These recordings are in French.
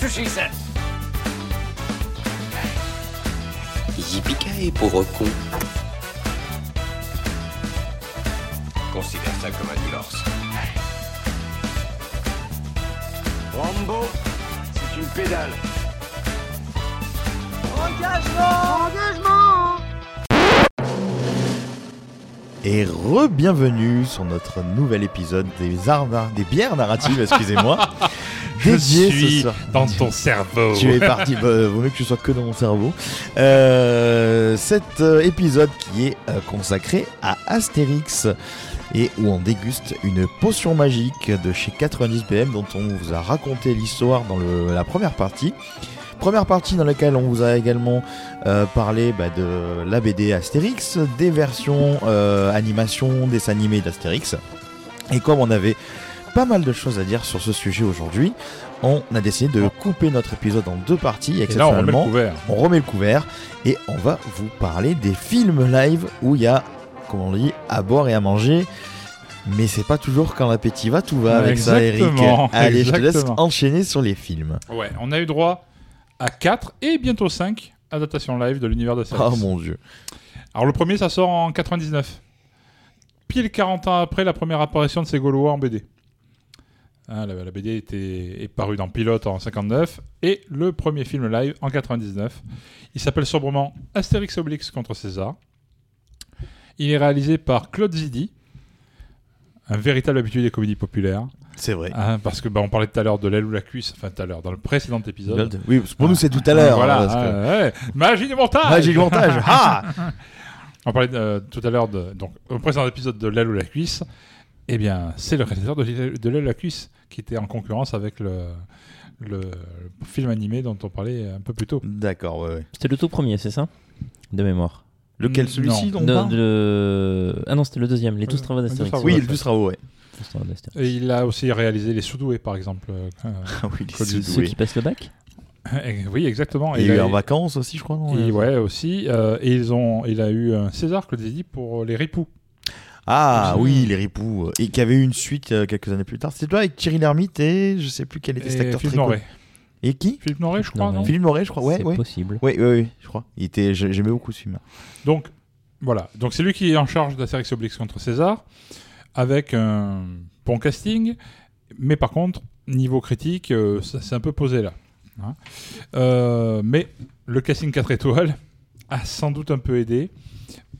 That's what she said. Yippee pauvre con. Considère ça comme un divorce. Rambo, c'est une pédale. Et re-bienvenue sur notre nouvel épisode des, arts, des bières narratives, excusez-moi. Je ce suis soir. dans ton cerveau. Tu es parti, bah, vaut mieux que tu sois que dans mon cerveau. Euh, cet euh, épisode qui est euh, consacré à Astérix et où on déguste une potion magique de chez 90 BM dont on vous a raconté l'histoire dans le- la première partie. Première partie dans laquelle on vous a également euh, parlé bah, de la BD Astérix, des versions euh, animation, dessins animés d'Astérix. Et comme on avait pas mal de choses à dire sur ce sujet aujourd'hui, on a décidé de couper notre épisode en deux parties Et là, on remet le couvert. On remet le couvert et on va vous parler des films live où il y a, comme on dit, à boire et à manger. Mais c'est pas toujours quand l'appétit va, tout va avec ça, Eric. Exactement, Allez, je te laisse exactement. enchaîner sur les films. Ouais, on a eu droit à 4 et bientôt 5 adaptations live de l'univers de Astérix. Oh mon dieu. Alors le premier, ça sort en 99. Pile 40 ans après la première apparition de ces Gaulois en BD. Hein, la, la BD était, est parue dans Pilote en 59 et le premier film live en 99. Il s'appelle sobrement Astérix Obélix contre César. Il est réalisé par Claude Zidi, un véritable habitué des comédies populaires. C'est vrai. Hein, parce que bah, on parlait tout à l'heure de l'aile ou la cuisse, enfin tout à l'heure, dans le précédent épisode. Oui, pour nous c'est tout à l'heure. Voilà, hein, parce que- ouais. magie du montage Magie du montage. Ah On parlait euh, tout à l'heure de donc au précédent épisode de l'aile ou la cuisse. Eh bien, c'est le réalisateur de l'aile de cuisse qui était en concurrence avec le, le film animé dont on parlait un peu plus tôt. D'accord, ouais, ouais. C'était le tout premier, c'est ça? De mémoire. Lequel Mm, celui-ci dont on De- parle? de- Ah non, c'était le deuxième, les 12 travaux Les d'Astérix. 12 Oui, Ouais, le 12 travaux, ouais. 12 travaux d'Astérix. Et il a aussi réalisé Les Soudoués, par exemple. euh, Ah oui, les Sudoués. Ceux qui passent le bac? Oui, exactement. Il il est a- en vacances aussi, je crois, non? Et ouais, aussi. euh, et ils ont, il a eu un César, Claude Zidi, pour Les Ripoux. Ah oui, les ripoux. euh, Et qui avait eu une suite euh, quelques années plus tard. C'était toi avec Thierry Lhermitte et je sais plus quel était cet Et acteur Philippe très. Et qui? Philippe Noiret, je crois, non? Philippe Noiret, je crois. Ouais, C'est ouais. possible. Ouais, ouais, ouais, je crois. Il était, j'ai- j'aimais beaucoup ce film. Donc, voilà. Donc, c'est lui qui est en charge d'Astérix Obélix contre César, avec un bon casting, mais par contre, niveau critique, euh, ça s'est un peu posé là. Hein. Euh, mais le casting 4 étoiles a sans doute un peu aidé.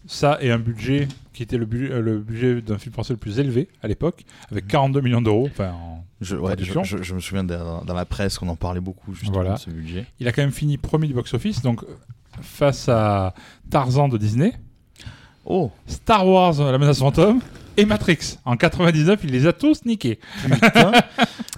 Ça et un budget qui était le, bu- euh, le budget d'un film français le plus élevé à l'époque, avec 42 millions d'euros. Enfin, Je, ouais, je, Traduction. je- je me souviens dans, dans la presse qu'on en parlait beaucoup justement Voilà. de ce budget. il a quand même fini premier du box-office, donc euh, face à Tarzan de Disney, Oh, Star Wars, La menace fantôme et Matrix. En 99, il les a tous niqués.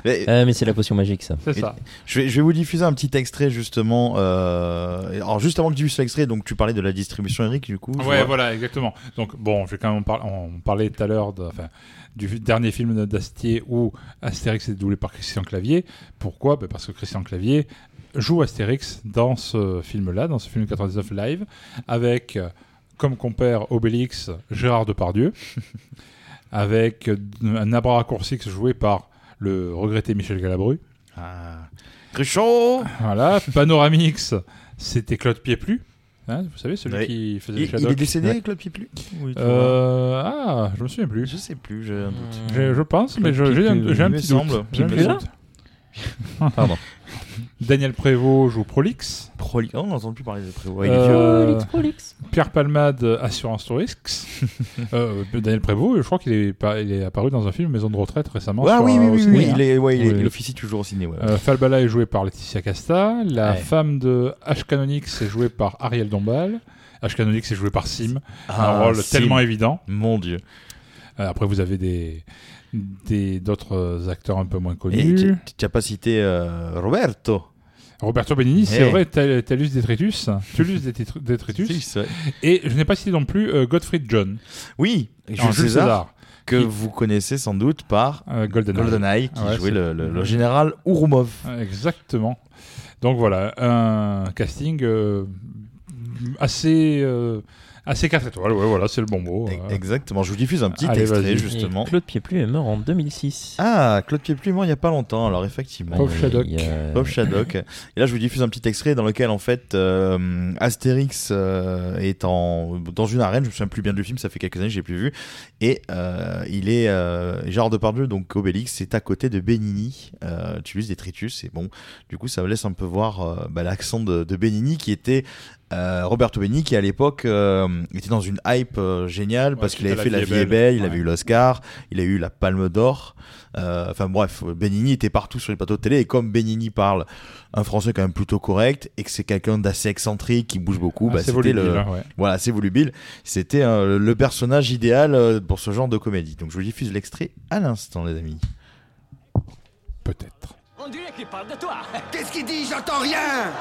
Mais, Ah, mais c'est la potion magique, ça. C'est ça. je, vais, je vais vous diffuser un petit extrait justement. euh, Alors juste avant que tu dises l'extrait, donc tu parlais de la distribution, Eric, du coup. Ouais, vois. voilà, exactement. Donc, bon, je vais quand même par- on parlait tout à l'heure de- enfin, du dernier film d'Astier où Astérix est doublé par Christian Clavier. Pourquoi? Ben, Parce que Christian Clavier joue Astérix dans ce film-là, dans ce film 99 live, avec euh, comme compère Obélix Gérard Depardieu, avec un abra raccourci joué par le regretté Michel Galabru. Ah. Cruchot Voilà, Panoramix, c'était Claude Pieplu. Hein, vous savez, celui qui faisait il, les il Shadocks. est décédé, Ouais. Claude Pieplu Oui. Euh, ah, je me souviens plus. Je sais plus, j'ai un doute. Je, je pense, mais Claude j'ai un, j'ai un il petit doute. semble. J'ai un Il petit me doute. Pardon. Daniel Prévost joue Prolix. Proli- Oh, on n'entend plus parler de Prévost. Euh, vieux. Pierre Palmade, Assurance Tourix. euh, Daniel Prévost, je crois qu'il est, pas- il est apparu dans un film Maison de retraite récemment. Ah sur, oui, oui, au oui, ciné, oui, hein. il, est, ouais, il, est- Oui. il officie toujours au ciné. Ouais. Euh, Falbala est joué par Laetitia Casta. La Ouais. femme de H. Canonix est jouée par Ariel Dombal. H. Canonix est joué par Sim. Ah, un rôle Sim. tellement évident. Mon dieu. Euh, après, vous avez des d'autres acteurs un peu moins connus. tu n'as pas cité euh, Roberto. Roberto Benigni, c'est vrai, Tal- Talus Detritus, Detri- Detritus. Ouais. Et je n'ai pas cité non plus euh, Gottfried John, Oui, Jules César, César, que vous connaissez sans doute par euh, GoldenEye. GoldenEye, qui Ouais, jouait le, le- le général Ourumov. Exactement. Donc voilà, un casting euh, assez euh, assez 4 étoiles. Ouais, voilà, c'est le bon mot. E- euh. Exactement, je vous diffuse un petit Allez, extrait justement. Et Claude Pieplu est mort en 2006. Ah, Claude Pieplu, moi, il n'y a pas longtemps, alors effectivement. Il- Shadok. a- Bob Shadok. Et là, je vous diffuse un petit extrait dans lequel, en fait, euh, Astérix euh, est en, dans une arène. Je me souviens plus bien du film, ça fait quelques années que j'ai plus vu. Et euh, il est, euh, Gérard Depardieu, donc Obélix, est à côté de Benigni, euh, Tulus Detritus. Et bon, du coup, ça me laisse un peu voir euh, bah, l'accent de, de Benigni qui était. Euh, Roberto Benigni qui à l'époque euh, était dans une hype euh, géniale parce qu'il avait La fait La vie est belle, il Ouais. avait eu l'Oscar, il a eu la Palme d'Or. Euh, Enfin bref, Benigni était partout sur les plateaux de télé et comme Benigni parle un français quand même plutôt correct et que c'est quelqu'un d'assez excentrique qui bouge beaucoup, bah, c'était volubile, le hein, ouais. voilà, assez volubile. C'était euh, le personnage idéal euh, pour ce genre de comédie. Donc je vous diffuse l'extrait à l'instant, les amis. Peut-être. On dirait qu'il parle de toi. Qu'est-ce qu'il dit? J'entends rien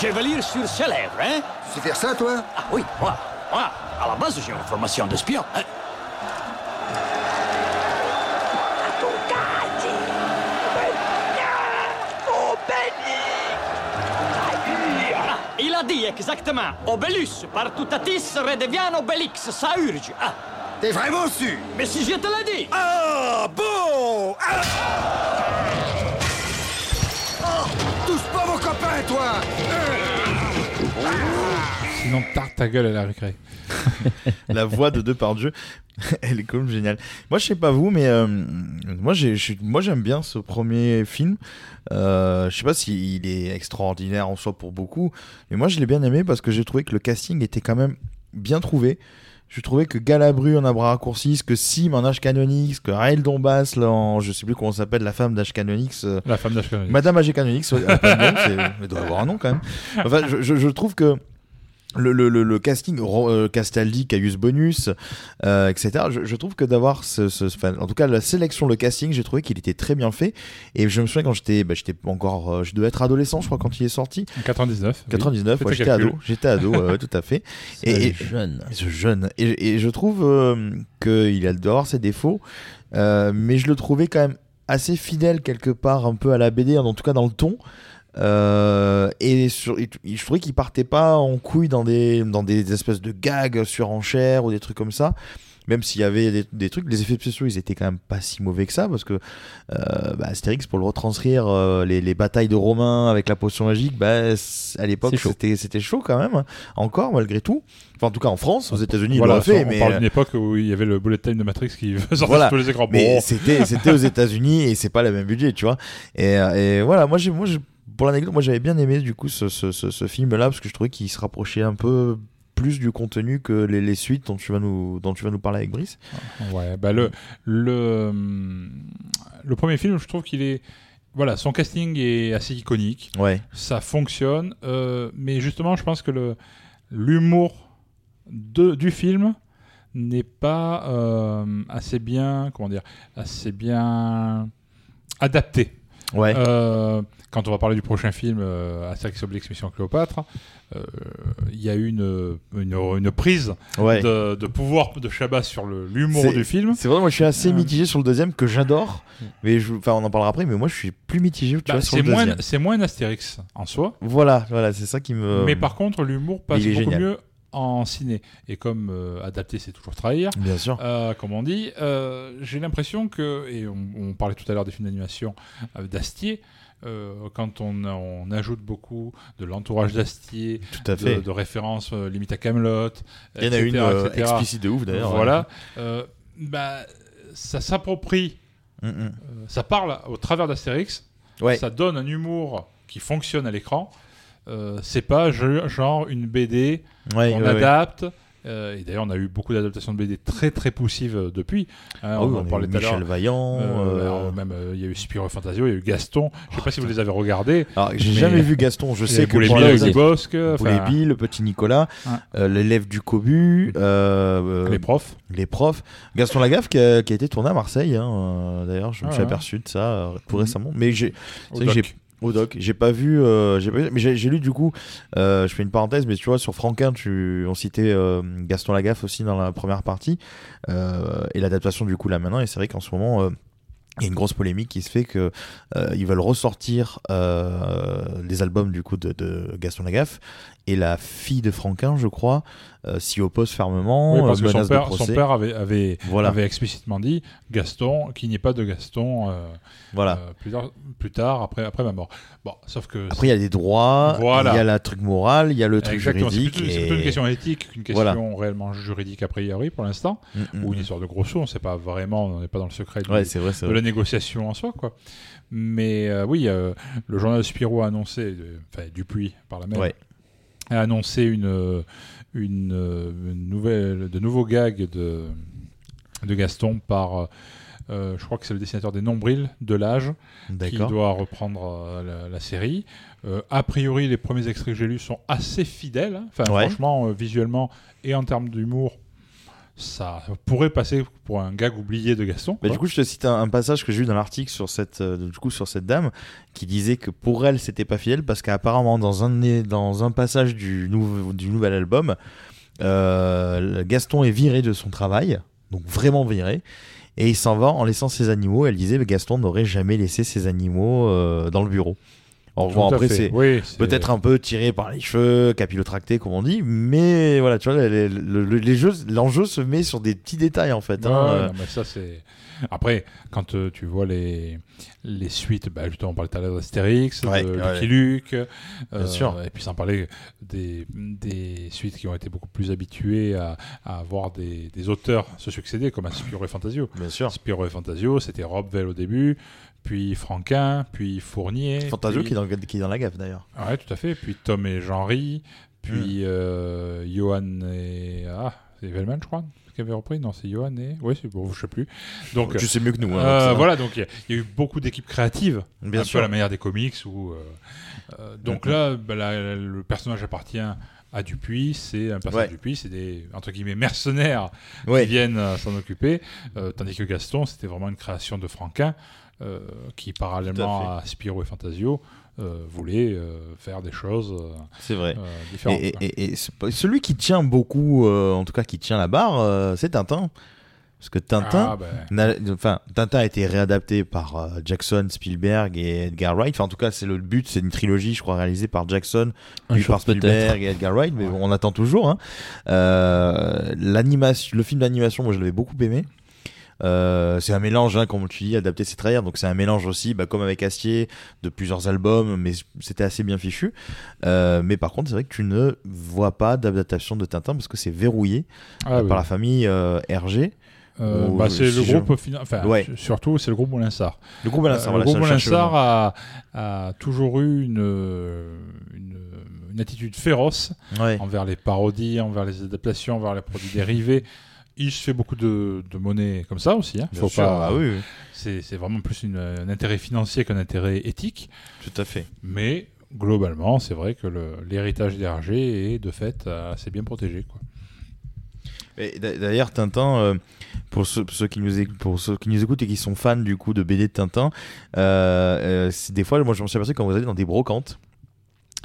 Je vais lire sur ses lèvres, hein? Tu faire ça, toi? Ah oui, moi, moi, à la base, j'ai une formation d'espion. hein? Il a dit exactement Obélus, partutatis redevient Obélix, ça urge. Ah, T'es vraiment sûr mais si je te l'ai dit Ah, bon Ah pas mon copain, toi Sinon, tarte ta gueule à la récré. La voix de Depardieu, elle est quand même géniale. Moi, je sais pas vous, mais euh, moi, j'ai, moi, j'aime bien ce premier film. Euh, je sais pas s'il est extraordinaire en soi pour beaucoup, mais moi, je l'ai bien aimé parce que j'ai trouvé que le casting était quand même bien trouvé. Je trouvais que Galabru en a bras raccourcis, que Sim en H Canonix, que Raël Dombas, là, en, je sais plus comment s'appelle, la femme d'H Canonix, euh, La femme. Madame AG Canonix, ouais, elle a pas de nom, c'est- elle doit avoir un nom quand même. Enfin, je, je- je trouve que le, le, le, le casting, Ro- euh, Castaldi, Caius Bonus, euh, etc., je, je trouve que d'avoir ce, ce- enfin, en tout cas, la sélection, le casting, j'ai trouvé qu'il était très bien fait. Et je me souviens quand j'étais, bah, j'étais encore, euh, je devais être adolescent, je crois, quand il est sorti. En 99. oui. 99, Fais ouais, j'étais ado, j'étais ado, ouais, tout à fait. Et- et- jeune. Ce jeune. Et, et je trouve euh, qu'il a doit avoir ses défauts, euh, mais je le trouvais quand même assez fidèle quelque part, un peu à la BD, en tout cas dans le ton. Euh, et, sur, et je trouvais qu'il partait pas en couille dans des, dans des espèces de gags sur enchères ou des trucs comme ça. Même s'il y avait des, des trucs, les effets spéciaux, ils étaient quand même pas si mauvais que ça, parce que euh, bah, Astérix, pour le retranscrire, euh, les, les batailles de Romains avec la potion magique, bah, à l'époque, c'était c'était chaud quand même, encore malgré tout. Enfin, en tout cas en France, aux États-Unis, Voilà, ils l'ont fait, on mais parle d'une époque où il y avait le bullet time de Matrix qui sortait Voilà. sur les écrans. mais Bon, c'était c'était aux États-Unis et c'est pas le même budget, tu vois. Et, euh, et voilà, moi j'ai moi j'ai- pour l'anecdote, moi j'avais bien aimé du coup ce, ce, ce, ce film-là parce que je trouvais qu'il se rapprochait un peu plus du contenu que les, les suites dont tu vas nous dont tu vas nous parler avec Brice. Ouais, bah le, le, le premier film, je trouve qu'il est. Voilà, son casting est assez iconique. Ouais. Ça fonctionne. euh, mais justement, je pense que le l'humour de- du film n'est pas euh, assez bien. Comment dire Assez bien adapté. Ouais. Euh, quand on va parler du prochain film, euh, Astérix Obélix Mission Cléopâtre, euh, il y a eu une, une, une prise ouais. de, de pouvoir de Chabat sur l'humour du film. C'est vrai, moi je suis assez Euh. mitigé sur le deuxième que j'adore, mais je, enfin on en parlera après, mais moi je suis plus mitigé tu Bah, vois, sur le moins, deuxième. c'est moins un Astérix en soi, Voilà, voilà, c'est ça qui me. mais par contre l'humour passe beaucoup génial. mieux en ciné. Et comme euh, adapter c'est toujours trahir, Bien sûr. euh, comme on dit, euh, j'ai l'impression que, et on, on parlait tout à l'heure des films d'animation d'Astier, quand on, on ajoute beaucoup de l'entourage d'Astier, de, de références euh, limite à Camelot, Il y en a une etc. explicite de ouf d'ailleurs. Voilà, bah, ça s'approprie. Mm, mm. ça parle au travers d'Astérix, Ouais. ça donne un humour qui fonctionne à l'écran. Euh, c'est pas genre une BD, Ouais, on ouais, ouais. adapte Euh, et d'ailleurs, on a eu beaucoup d'adaptations de BD très très poussives euh, depuis. Hein, Ah on en parlait tout à l'heure. Michel Vaillant. Euh, euh, même il y a eu Spiro Fantasio, il y a eu Gaston. Je sais pas si vous les avez regardés. J'ai mais- jamais vu Gaston. Je sais que Boulet Bill les- le Bosque, Bill, le petit Nicolas, l'élève du Cobu, les profs. les profs. Gaston Lagaffe qui a, qui a été tourné à Marseille. hein, D'ailleurs, je me Ah suis aperçu de ça euh, tout Mhm. récemment. Mais j'ai au doc. j'ai- pas vu, euh, j'ai mais j'ai lu du coup. euh, je fais une parenthèse, mais tu vois sur Franquin, tu on citait euh, Gaston Lagaffe aussi dans la première partie et l'adaptation du coup là maintenant. Et c'est vrai qu'en ce moment. il y a une grosse polémique qui se fait que ils veulent ressortir les albums du coup de Gaston Lagaffe et la fille de Franquin, je crois, euh, s'y oppose fermement. Oui, parce euh, que son père, son procès. père avait, avait, Voilà, avait explicitement dit Gaston, qu'il n'y ait pas de Gaston euh, voilà. plus, tard, plus tard, après, après ma mort. Bon, sauf que. Après, il y a des droits, Voilà. il y a la truc moral, il y a le truc Exactement, c'est juridique. plutôt, c'est et- plutôt une question éthique qu'une question réellement juridique a priori pour l'instant, Mm, mm, ou une mm. histoire de gros sous, on ne sait pas vraiment, on n'est pas dans le secret Ouais, vrai, de vrai. la négociation en soi. Quoi. Mais oui, le journal Spirou a annoncé, enfin Dupuis par la même, Ouais. A annoncé une, euh, une, euh, une nouvelle, de nouveaux gags de, de Gaston par, euh, je crois que c'est le dessinateur des Nombrils de l'âge, qui doit reprendre euh, la, la série. Euh, a priori, les premiers extraits que j'ai lus sont assez fidèles. hein. Enfin, Ouais. franchement, visuellement et en termes d'humour, ça pourrait passer pour un gag oublié de Gaston. Mais quoi. du coup, je te cite un, un passage que j'ai lu dans l'article sur cette, euh, du coup, sur cette dame qui disait que pour elle, c'était pas fidèle parce qu'apparemment, dans un, dans un passage du, nouveau, du nouvel album, euh, Gaston est viré de son travail, donc vraiment viré, et il s'en va en laissant ses animaux. Elle disait que Gaston n'aurait jamais laissé ses animaux euh, dans le bureau. Bon, à après, c'est Oui, peut-être un peu tiré par les cheveux, capillotracté comme on dit, mais voilà, tu vois, les, les- les- les jeux, l'enjeu se met sur des petits détails en fait. Ouais, hein, euh, non, mais ça c'est. Après, quand euh, tu vois les les suites, bah, justement, on parlait tout à l'heure d'Astérix, Ouais, de ouais. Lucky Luke, euh, Bien sûr. et puis sans parler des, des suites qui ont été beaucoup plus habituées à, à avoir des, des auteurs se succéder, comme à Spiro et Fantasio. Bien sûr. Spiro et Fantasio, c'était Rob Vell au début, puis Franquin, puis Fournier. Fantasio puis- qui est, dans, le- qui est dans la gaffe d'ailleurs. Ouais, tout à fait. Puis Tom et Jean-Ry, puis euh, Johan et. Ah, c'est Velman, je crois, qui avait repris Non, c'est Johan et. Oui, c'est bon, je sais plus. Donc. tu sais mieux que nous. hein, euh, voilà, donc il y, a- il y a eu beaucoup d'équipes créatives, Bien un sûr. peu à la manière des comics. Où, euh, donc Mhm. là, bah, la- le personnage appartient à Dupuis, c'est un personnage Ouais. Dupuis, c'est des entre guillemets mercenaires Ouais. qui viennent s'en occuper, euh, tandis que Gaston, c'était vraiment une création de Franquin, qui parallèlement Tout à, Spiro et Fantasio euh, voulait euh, faire des choses euh, C'est vrai. euh, différentes. et- et- et celui qui tient beaucoup, euh, en tout cas qui tient la barre, euh, c'est Tintin. Parce que Tintin, Ah, ben, enfin, Tintin a été réadapté par euh, Jackson, Spielberg et Edgar Wright. Enfin, en tout cas, c'est le but. C'est une trilogie, je crois, réalisée par Jackson, puis par Spielberg et Edgar Wright. Mais Ouais. on attend toujours. Hein. Euh, l'animation, le film d'animation, moi, je l'avais beaucoup aimé. Euh, c'est un mélange, hein, comme tu dis, adapté c'est trahir. Donc c'est un mélange aussi, bah, comme avec Astier, de plusieurs albums, mais c'était assez bien fichu. Euh, mais par contre, c'est vrai que tu ne vois pas d'adaptation de Tintin parce que c'est verrouillé ah, euh, oui. par la famille euh, Hergé. Euh, ou- bah, c'est si le je- groupe fina- enfin Ouais. su- surtout c'est le groupe Moulinsart. Le groupe Alain Euh, voilà, je a, a toujours eu une, une, une attitude féroce Ouais. envers les parodies, envers les adaptations, envers les produits dérivés. Il se fait beaucoup de, de monnaie comme ça aussi. Hein. Faut pas, ah oui, oui, c'est, vraiment plus une- un intérêt financier qu'un intérêt éthique. tout à fait. Mais globalement, c'est vrai que l'héritage d'Hergé est de fait assez bien protégé. Quoi. D'ailleurs, Tintin, euh, pour, ceux, pour ceux qui nous écoutent, pour ceux qui nous écoutent et qui sont fans du coup de BD de Tintin, euh, euh, des fois, moi je me suis aperçu quand vous allez dans des brocantes.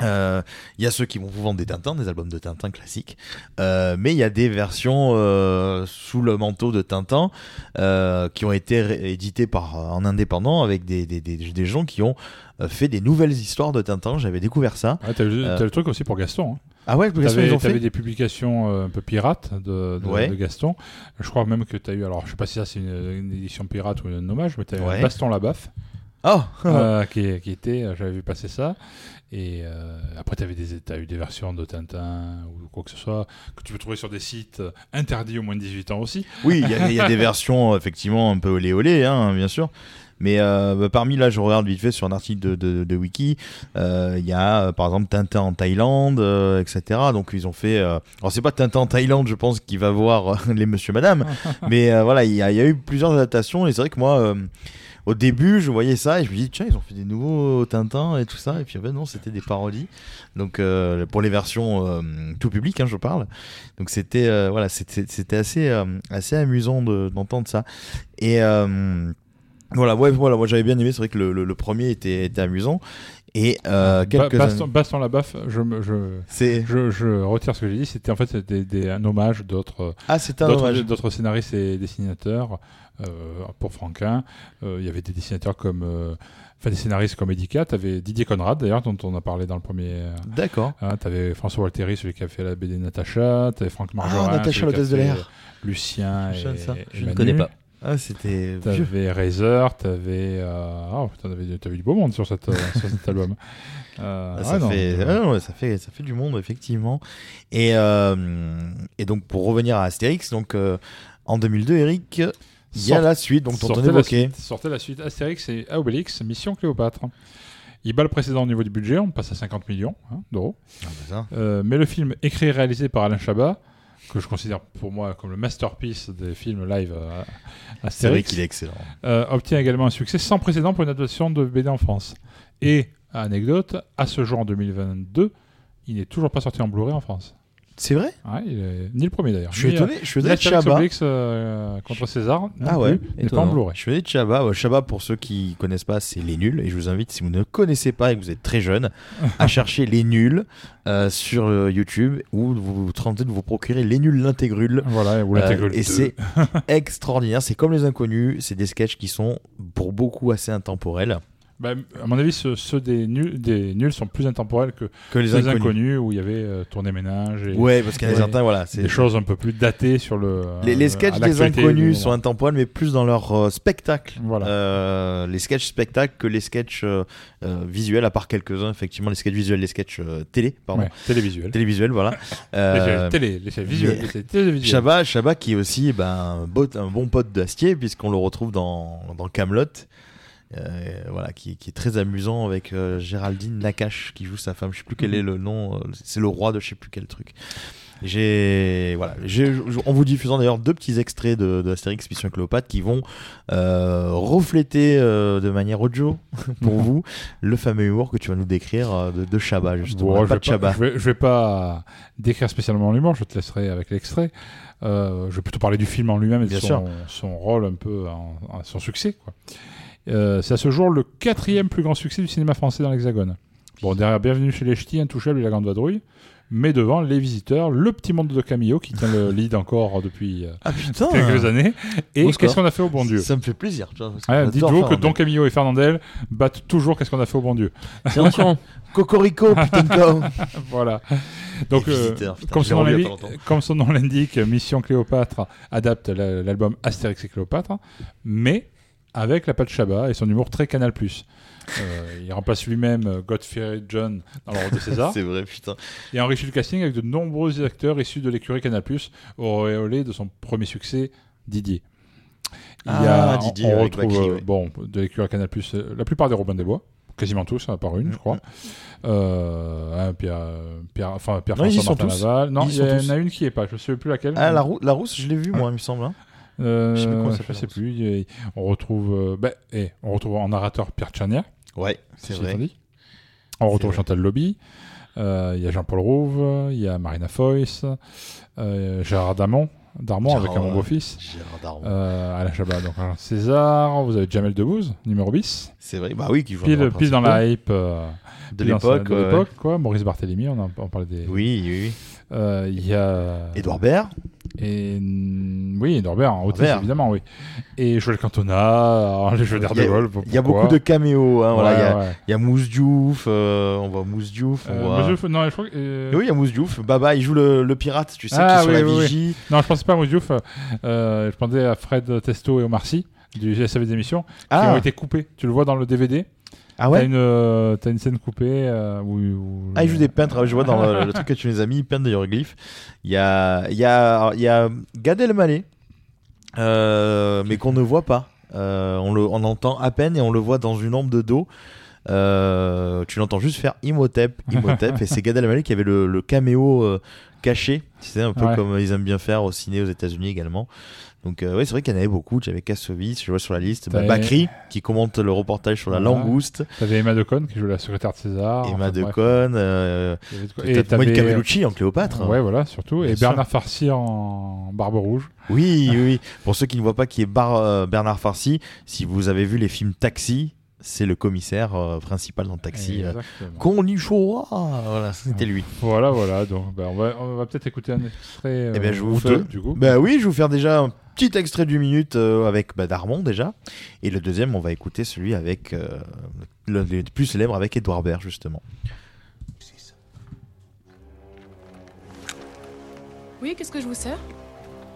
Euh, Il y a ceux qui vont vous vendre des Tintins, des albums de Tintin classiques, euh, mais il y a des versions euh, sous le manteau de Tintin euh, qui ont été éditées par euh, en indépendant avec des, des, des, des gens qui ont euh, fait des nouvelles histoires de Tintin. J'avais découvert ça. Ouais, t'as, le- Euh, t'as le truc aussi pour Gaston. hein. Ah ouais, Gaston, T'avais, ils ont fait. des publications euh, un peu pirates de, de, Ouais. de Gaston. Je crois même que tu as eu, alors je sais pas si ça c'est une, une édition pirate ou un hommage, mais tu as eu Ouais. Baston Labaffe Ah euh, qui, qui était, euh, j'avais vu passer ça. Et euh, après, tu as eu des versions de Tintin ou quoi que ce soit que tu peux trouver sur des sites euh, interdits au moins de 18 ans aussi. Oui, il y, a- il y a des versions effectivement un peu olé olé, hein, bien sûr. Mais euh, bah, parmi là, je regarde vite fait sur un article de, de, de Wiki, euh, il y a euh, par exemple Tintin en Thaïlande, euh, etc. Donc ils ont fait. euh, Alors c'est pas Tintin en Thaïlande, je pense, qui va voir euh, les Monsieur Madame, mais euh, voilà, il y, a- il y a eu plusieurs adaptations et c'est vrai que moi. Au début, je voyais ça et je me dis tiens, ils ont fait des nouveaux Tintins et tout ça. Et puis en fait, non, c'était des parodies. Donc euh, pour les versions euh, tout public, hein, je parle. Donc c'était euh, voilà, c'était assez assez amusant de- d'entendre ça. Et voilà, ouais, voilà, moi j'avais bien aimé. C'est vrai que le, le- le premier était, était amusant. Et euh, quelques Baston, Baston Labaffe, je, me- je, c'est je, je retire ce que j'ai dit. C'était en fait c'était des, un hommage d'autres ah, d'autres hommage. d'autres scénaristes et dessinateurs pour Franquin. Euh, Il y avait des dessinateurs comme. euh, Enfin, des scénaristes comme Edica, t'avais Didier Conrad d'ailleurs, dont on a parlé dans le premier. euh, D'accord. Hein, t'avais François Walteri, celui qui a fait la BD Natacha, t'avais Franck Marjorin, Ah, Natacha, l'hôtesse de l'air. Lucien Je et, et Je ne Manu. connais pas. Ah, c'était. T'avais Razor, t'avais. Euh... Oh, putain, t'avais, t'avais du beau monde sur, cette, euh, sur cet album. Euh, Ah, ça, non, fait, euh, ah ça fait ça fait du monde effectivement et euh, et donc pour revenir à Astérix donc euh, en 2002 Eric il y a la suite donc sortait, la évoquait suite, sortait la suite Astérix et Obélix, Mission Cléopâtre. Il bat le précédent au niveau du budget, on passe à 50 millions hein, d'euros. Ah. Euh, mais le film écrit et réalisé par Alain Chabat, que je considère pour moi comme le masterpiece des films live euh, Astérix, qu'il est excellent euh, obtient également un succès sans précédent pour une adaptation de BD en France. Et, anecdote, à ce jour en 2022, il n'est toujours pas sorti en Blu-ray en France. C'est vrai Ouais, il est- Ni le premier d'ailleurs. je suis Ni, étonné je suis étonné de Obélix, euh, contre César, Ah ouais, plus, pas en. Je suis de Chabat. Ouais, Chabat, pour ceux qui connaissent pas, c'est Les Nuls. Et je vous invite, si vous ne connaissez pas et que vous êtes très jeune, à chercher Les Nuls euh, sur euh, YouTube ou vous, vous tentez de vous procurer Les Nuls l'intégrule. Voilà, vous Euh, et c'est extraordinaire. C'est comme Les Inconnus. C'est des sketchs qui sont pour beaucoup assez intemporels Bah, à mon avis, ceux, ceux des, nuls, des nuls sont plus intemporels que que Les Inconnus. inconnus, où il y avait euh, tourné ménage et Ouais, parce qu'il y a certains, voilà. c'est des choses un peu plus datées sur le. Les, les euh, sketchs des inconnus sont intemporels, mais plus dans leur euh, spectacle. Voilà. Euh, les sketchs spectacles que les sketchs visuels, à part quelques-uns, effectivement, les sketchs visuels, les sketchs télé, pardon. Ouais, télévisuel. Télévisuels, voilà. Les télé, les sketchs visuels, télévisuels. Chabat, Chabat qui est aussi ben, un, bot- un bon pote d'Astier, puisqu'on le retrouve dans, dans Camelot. Voilà, qui, qui est très amusant avec euh, Géraldine Nakache qui joue sa femme. Je sais plus quel Mhm. est le nom. euh, C'est le roi de je sais plus quel truc. J'ai voilà, j'ai en vous diffusant d'ailleurs deux petits extraits de, de Astérix Mission Cléopâtre qui vont euh, refléter euh, de manière audio pour vous le fameux humour que tu vas nous décrire euh, de, de Chabat justement. Bon, la je, vais Chabat. pas, je, vais, je vais pas décrire spécialement l'humour, je te laisserai avec l'extrait. Euh, je vais plutôt parler du film en lui-même et de Bien son, sûr. son rôle un peu, en, en- son succès. quoi. Euh, c'est à ce jour le quatrième plus grand succès du cinéma français dans l'Hexagone. Bon, derrière Bienvenue chez les Ch'tis, Intouchable et La Grande Vadrouille, mais devant Les Visiteurs, Le Petit Monde de Camillo qui tient le lead encore depuis euh, Ah putain quelques années. Et Qu'est-ce qu'on a fait au bon Dieu Ça me fait plaisir. Ah, Dites-vous que. Don Camillo et Fernandel battent toujours Qu'est-ce qu'on a fait au bon Dieu. Attention, Cocorico, putain de voilà. Donc, euh, comme, son comme son nom l'indique, Mission Cléopâtre adapte la- l'album Astérix et Cléopâtre, mais avec la patte Chabat et son humour très Canal+. Euh, il remplace lui-même euh, Godfrey John dans le rôle de César C'est vrai, putain. et enrichit le casting avec de nombreux acteurs issus de l'écurie Canal+, auréolé de son premier succès, Didier. Il y Ah, a, Didier on retrouve euh, ouais. bon, de l'écurie Canal+, euh, la plupart des Robin des Bois, quasiment tous, à part une, je crois. Euh, hein, Pierre, Pierre, enfin, Pierre Non, y François sont Martin tous. Laval. Non, Ils y il y en a une qui est pas, je ne sais plus laquelle. Ah, la, rou- la rousse, je l'ai vu, moi, il me semble. hein. Euh, Je sais plus comment ça je sais plus. il On retrouve, euh, ben, eh, on retrouve en narrateur Pierre Tchernia. Ouais, c'est si vrai. on dit. On retrouve vrai. Chantal Lobby. euh, Il y a Jean-Paul Rouve. Il y a Marina Foïs. euh, Gérard Damon, Darmon avec mon beau-fils. Gérard Darmon. Euh, Alain Chabat, donc César. Vous avez Jamel Debbouze, numéro 10. C'est vrai, bah oui, qui joue un Pile, pile dans la hype. euh, de ouais. l'époque, quoi. Maurice Barthélémy, on, en, on parlait des. Oui, oui, oui. Euh, Il y a. Edouard Baird. Et mm, oui, Norbert en haute Norbert. évidemment, oui. Et Joël Cantona, alors, les jeux d'air de Gaulle. Il y a beaucoup de caméos. Hein, voilà, il y a- Ouais, ouais. il y, a Mousse Diouf, euh, on voit Mousse Diouf. Euh, voit... Monsieur F- non, je crois que, euh, oui, il y a Mousse Diouf. Baba, il joue le, le pirate, tu sais, Ah, qui est sur oui, la oui, oui. vigie. Non, je pensais pas à Mousse Diouf, je pensais à Fred Testo et Omar Sy. du SAV d'émission qui Ah. ont été coupés. Tu le vois dans le DVD. Ah T'as ouais une, euh, t'as une scène coupée euh, où, où- Ah, il joue des peintres. Je vois dans le, le truc que tu nous as mis, il peint des hiéroglyphes. Il y a, il y a, il y a Gad Elmaleh, euh, mais qu'on ne voit pas. Euh, on, le, on entend à peine et on le voit dans une ombre de dos. Euh, tu l'entends juste faire Imhotep, Imhotep, et c'est Gad Elmaleh qui avait le, le caméo euh, caché. C'est un peu Ouais. comme ils aiment bien faire au ciné aux États-Unis également. Donc euh, ouais, c'est vrai qu'il y en avait beaucoup. J'avais Kassovitz, je vois sur la liste, bah, Bakri qui commente le reportage sur la Voilà. langouste, T'avais Emma Decaune qui joue la secrétaire de César. Emma enfin. Decaune, euh, Et t'avais- Bellucci en Cléopâtre. Ouais, voilà, surtout. Bien Et sûr. Bernard Farcy en Barbe Rouge. Oui, oui, oui. Pour ceux qui ne voient pas qui est Bar- euh, Bernard Farcy, si vous avez vu les films Taxi, c'est le commissaire euh, principal dans Taxi. euh. Konnichiwa Voilà, c'était lui. Voilà, voilà. Donc, bah, on va, on va peut-être écouter un extrait. Eh bien, euh, je vous ou fais. deux, du coup. Bah oui, je vais vous faire déjà un petit extrait d'une minute euh, avec bah, Darmon déjà. Et le deuxième, on va écouter celui avec euh, le, le plus célèbre avec Edouard Baird, justement. Oui, qu'est-ce que je vous sers?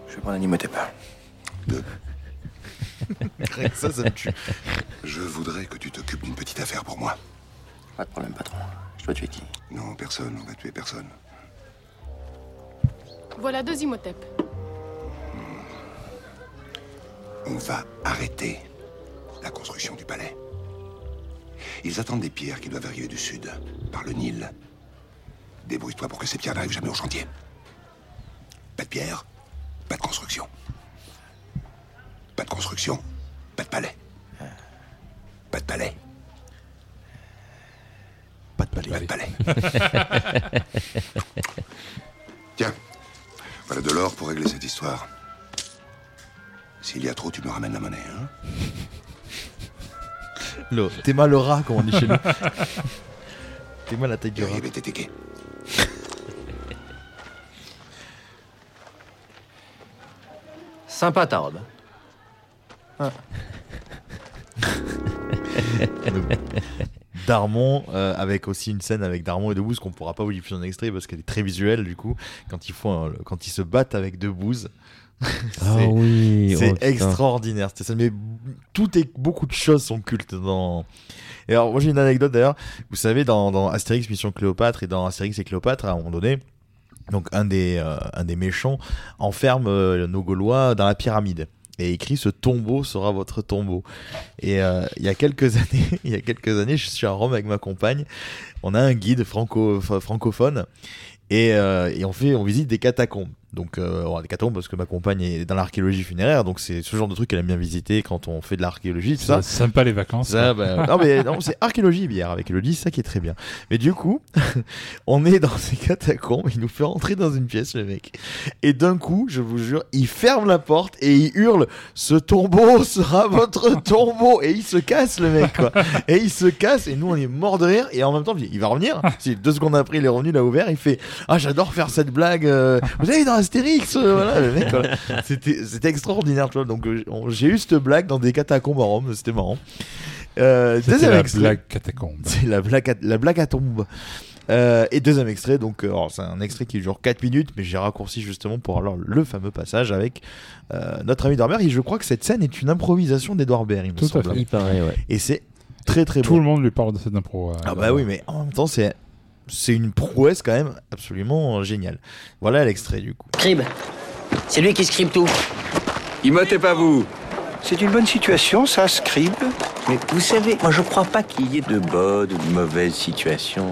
Je vais prendre un Imhotep. Rien que ça, ça me tue. Je voudrais que tu t'occupes d'une petite affaire pour moi. Pas de problème, patron. Je dois tuer qui? Non, personne, on va tuer personne. Voilà deux Imhotep. On va arrêter la construction du palais. Ils attendent des pierres qui doivent arriver du sud, par le Nil. Débrouille-toi pour que ces pierres n'arrivent jamais au chantier. Pas de pierres, pas de construction. Pas de construction, pas de palais. Pas de palais, Pas de palais. pas de palais. Tiens, voilà de l'or pour régler cette histoire. S'il y a trop, tu me ramènes la monnaie, hein Le, T'es mal le rat, comme on dit chez nous. T'es mal la taille du rat. Arrive et t'étéquer. Sympa ta robe. Darmon, euh, avec aussi une scène avec Darmon et Debouze qu'on pourra pas vous diffuser en extrait parce qu'elle est très visuelle du coup. Quand ils font, un- quand ils se battent avec Debouze, Ah c'est oui, c'est oh, putain. extraordinaire. cette scène. Mais tout est, beaucoup de choses sont cultes dans. Et alors moi j'ai une anecdote d'ailleurs. Vous savez dans, dans Astérix Mission Cléopâtre et dans Astérix et Cléopâtre à un moment donné. Donc un des, euh, un des méchants enferme euh, nos Gaulois dans la pyramide et écrit ce tombeau sera votre tombeau. Et euh, il y a quelques années, il y a quelques années, je suis à Rome avec ma compagne. On a un guide franco francophone et, euh, et on fait on visite des catacombes. Donc euh, on a des catacombes parce que ma compagne est dans l'archéologie funéraire, donc c'est ce genre de truc qu'elle aime bien visiter quand on fait de l'archéologie, tout ça. C'est sympa les vacances. Ça, bah, non, mais non, c'est archéologie bière avec Elodie, c'est ça qui est très bien. Mais du coup, on est dans ces catacombes, il nous fait rentrer dans une pièce, le mec. Et d'un coup, je vous jure, il ferme la porte et il hurle Ce tombeau sera votre tombeau Et il se casse, le mec, quoi. Et il se casse, et nous, on est mort de rire. Et en même temps, il va revenir. Si deux secondes après, il est revenu, il a ouvert, il fait Ah, j'adore faire cette blague. euh, vous avez dans Astérix euh, Voilà, le mec, voilà. C'était c'était extraordinaire, tu vois. Donc, euh, on- j'ai eu cette blague dans des catacombes à Rome, c'était marrant. Euh, C'était deuxième la extrait. blague catacombe. C'est la blague à, la blague à tombe. Euh, et deuxième extrait, donc alors, c'est un extrait qui dure 4 minutes, mais j'ai raccourci justement pour alors le fameux passage avec euh, notre ami Baird. Et je crois que cette scène est une improvisation d'Edouard Baird, il me Tout à semble. fait. Il paraît, ouais. Et c'est très très Tout le monde lui parle de cette impro. euh, Ah bah oui, mais en même temps, c'est c'est une prouesse quand même absolument géniale. Voilà l'extrait du coup. Scribe. C'est lui qui scribe tout. Imhotep pas vous C'est une bonne situation, ça, Scribe Mais vous savez, moi je crois pas qu'il y ait de bonnes ou de mauvaises situations.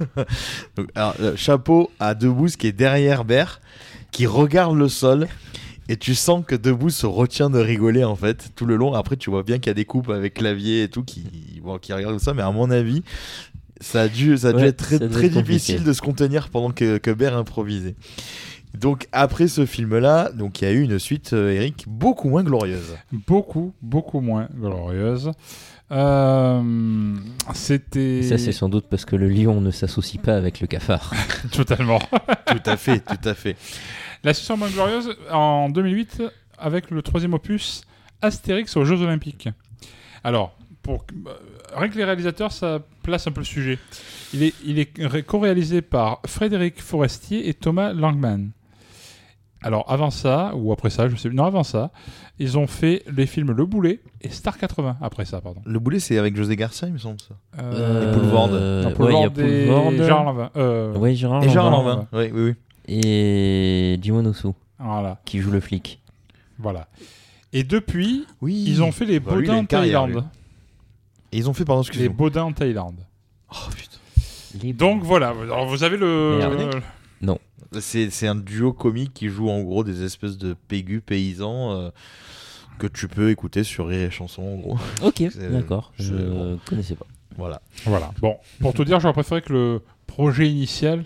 Donc, alors, euh, chapeau à Debouze qui est derrière Bert, qui regarde le sol. Et tu sens que Debouze se retient de rigoler en fait tout le long. Après, tu vois bien qu'il y a des coupes avec clavier et tout qui, bon, qui regardent ça. Mais à mon avis, ça a dû, ça a dû Ouais, être très, très être difficile de se contenir pendant que, que Bert improvisait. Donc après ce film-là, donc il y a eu une suite, euh, Eric, beaucoup moins glorieuse. Beaucoup, beaucoup moins glorieuse. Euh, C'était. Ça, c'est sans doute parce que le lion ne s'associe pas avec le cafard. Totalement. tout à fait, tout à fait. La suite moins glorieuse en 2008 avec le troisième opus Astérix aux Jeux Olympiques. Alors, pour euh, rien que les réalisateurs, ça place un peu le sujet. Il est, il est ré- co-réalisé par Frédéric Forestier et Thomas Langman. Alors avant ça, ou après ça, je sais non avant ça, ils ont fait les films Le Boulet et Star 80 après ça, pardon. Le boulet, c'est avec José Garcia, il me semble ça. Euh, Et Poulvorde. Euh, non, ouais, Poulvorde il y a et Poulvorde. Gérard Lanvin. Euh, Oui, Gérard Et Gérard Lanvin. Oui, oui, oui. Et Jimon Osu, Voilà, qui joue le flic. voilà. Et depuis, Oui. ils ont fait les Bah, Baudins en Thaïlande. Et ils ont fait, pardon, Les excusez-moi. Baudins en Thaïlande. Oh, putain. Les- Donc voilà, alors vous avez le. C'est c'est un duo comique qui joue en gros des espèces de pégus paysans euh, que tu peux écouter sur Rire et Chanson en gros. Ok, d'accord. je- Je bon. connaissais pas. Voilà. Voilà. Bon, pour tout dire, j'aurais préféré que le projet initial,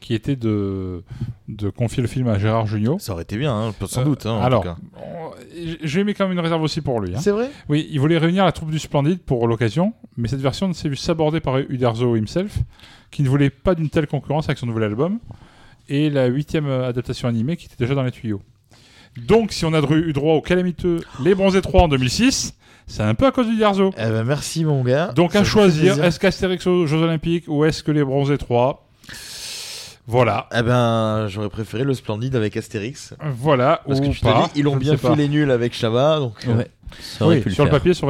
qui était de, de confier le film à Gérard Jugnot. Ça aurait été bien, hein, sans Euh, doute. hein, en alors, j'ai mis quand même une réserve aussi pour lui. hein. C'est vrai? Oui, il voulait réunir la troupe du Splendide pour l'occasion, mais cette version s'est vue sabordée par Uderzo himself, qui ne voulait pas d'une telle concurrence avec son nouvel album, et la huitième euh, adaptation animée qui était déjà dans les tuyaux. Donc, si on a eu droit au calamiteux Les Bronzés 3 en 2006, c'est un peu à cause d'Uderzo. Eh ben, merci mon gars. Donc, Ça à choisir, est-ce qu'Astérix aux Jeux Olympiques ou est-ce que Les Bronzés 3 Voilà. Eh ben, j'aurais préféré le Splendide avec Astérix. Voilà, Parce que ou tu ils ont bien fait pas. les nuls avec Chabat. Donc, euh, Ouais, ça aurait Oui, pu le sur le papier, ça sur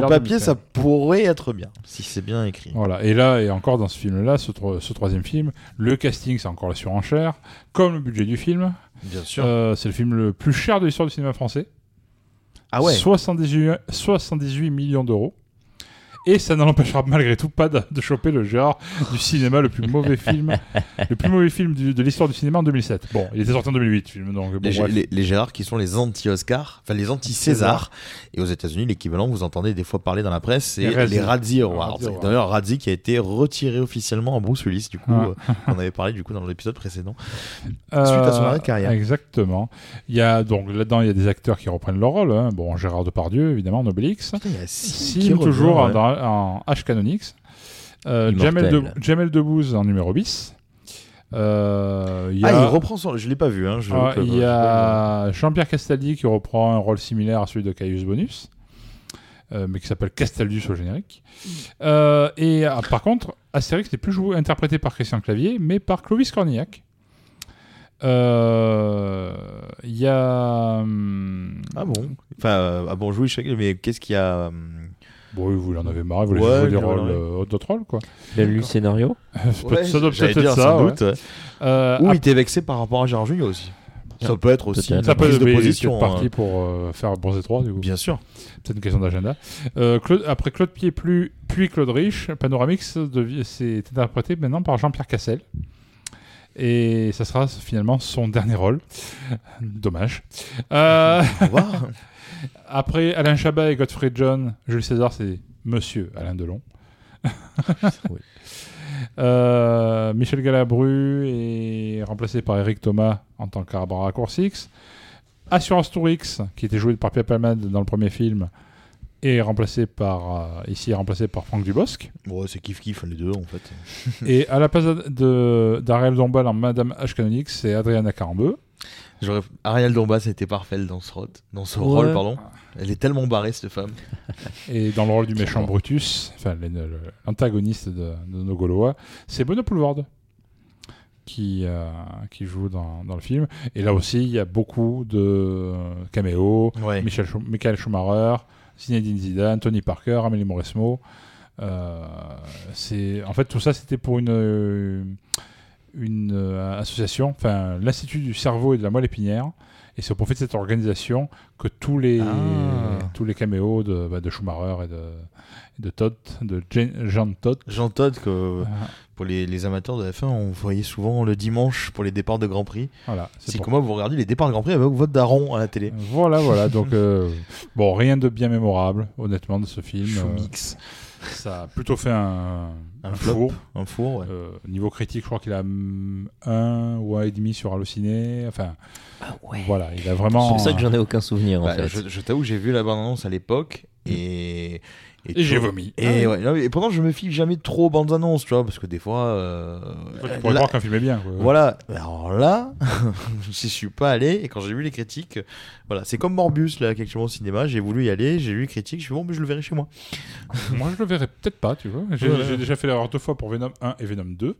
le papier, pourrait être bien si c'est bien écrit. Voilà, et là, et encore dans ce film-là, ce, tro- ce troisième film, le casting, c'est encore la surenchère, comme le budget du film. Bien sûr. Euh, c'est le film le plus cher de l'histoire du cinéma français. ah ouais. 78, 78 millions d'euros. Et ça n'en empêchera malgré tout pas de, de choper le Gérard du cinéma, le plus mauvais film, le plus mauvais film du- de l'histoire du cinéma en 2007. Bon, il était sorti en 2008, le film, donc bon, les, bref. les- les Gérard qui sont les anti-Oscar, enfin les anti-César. Et aux États-Unis, l'équivalent, vous entendez des fois parler dans la presse, c'est Les les Razzie Awards. D'ailleurs, Razzie qui a été retiré officiellement en Bruce Willis, du coup, Ouais. euh, on avait parlé du coup dans l'épisode précédent. suite à son arrêt de carrière. Euh, Exactement. Il y a donc là-dedans, il y a des acteurs qui reprennent leur rôle. hein. Bon, Gérard Depardieu, évidemment, Nobelix. Putain, il y a six qui Sim revient, toujours ouais. dans- en H canonix. Euh. Jamel, de, Jamel Debbouze en numéro bis. Euh, il y Ah, a, il reprend son. Je l'ai pas vu. Hein, je- Ah, je- il je- y a Jean-Pierre Castaldi qui reprend un rôle similaire à celui de Caius Bonus, euh, mais qui s'appelle Castaldus au générique. Euh, et ah, par contre, Astérix n'est plus joué, interprété par Christian Clavier, mais par Clovis Cornillac. Euh, Il y a. hum, Ah bon? Enfin, euh, ah bon, jouer chaque. Mais qu'est-ce qu'il y a hum, Bon, vous en avez marre, vous voulez Ouais, jouer des rôles, euh, d'autres rôles, quoi. Il a lu le scénario Peut- ça doit peut-être être ça. ouais. doute. ouais. Euh, Ou il était vexé par rapport à Gérard Jugnot aussi. Ça peut être aussi une ça peut prise être de oui, il est position. peut-être parti hein. pour euh, faire Bronzé 3, du coup. Bien sûr. C'est une question d'agenda. Euh, Claude- après Claude Pied, plus, puis Claude Rich, Panoramix c'est interprété maintenant par Jean-Pierre Cassel. Et ça sera finalement son dernier rôle. Dommage. Euh, Au revoir. après Alain Chabat et Godfrey John, Jules César, c'est Monsieur Alain Delon. Oui. Euh, Michel Galabru est remplacé par Eric Thomas en tant qu'Arbara Coursix. Assurance Tourix, qui était joué par Pierre Palmade dans le premier film, est remplacé par euh, ici est remplacé par Franck Dubosc. Bon, c'est kiff kiff les deux en fait. Et à la place de d'Ariel Dombal en Madame H. Canonix, c'est Adriana Carambeu. J'aurais... Ariel Dombas a été parfaite dans ce rôle, dans ce Ouais. rôle pardon. Elle est tellement barrée cette femme. Et dans le rôle du méchant Brutus, enfin l'antagoniste de, de nos Gaulois, c'est Benoît Poulvorde qui, euh, qui joue dans, dans le film. Et là aussi, il y a beaucoup de caméos. Ouais. Michel Schum- Michael Schumacher, Zinedine Zidane, Tony Parker, Amélie Mauresmo. Euh, c'est en fait tout ça c'était pour une une euh, association, enfin l'Institut du cerveau et de la moelle épinière. Et c'est au profit de cette organisation que tous les, Ah. tous les caméos de, bah, de Schumacher et de, de Todd, de Jean Todd. Jean Todd, que Ah. pour les, les amateurs de F1, on voyait souvent le dimanche pour les départs de Grand Prix. Voilà, c'est pour- comment vous regardez les départs de Grand Prix avec votre daron à la télé. Voilà, voilà. Donc, euh, bon, rien de bien mémorable, honnêtement, de ce film. Choumix. Euh, ça a plutôt fait un, Un un flop, four. un four, ouais. Euh, niveau critique, je crois qu'il a un ou un et demi sur Allociné. Enfin, voilà, il a vraiment. C'est pour ça que j'en ai aucun souvenir en Bah, fait. Je, je t'avoue, j'ai vu la bande-annonce à l'époque et. Et j'ai vomi. Et, Ah ouais, mais- et pourtant, je me fie jamais trop aux bandes annonces, tu vois, parce que des fois. euh, tu pourrais là- croire qu'un film est bien, quoi. Voilà. Alors là, j'y suis pas allé et quand j'ai vu les critiques, voilà, c'est comme Morbus là, actuellement au cinéma. J'ai voulu y aller, j'ai lu les critiques, je suis bon, mais je le verrai chez moi. Moi, je le verrai peut-être pas, tu vois. J'ai Ouais. déjà fait l'erreur deux fois pour Venom 1 et Venom 2.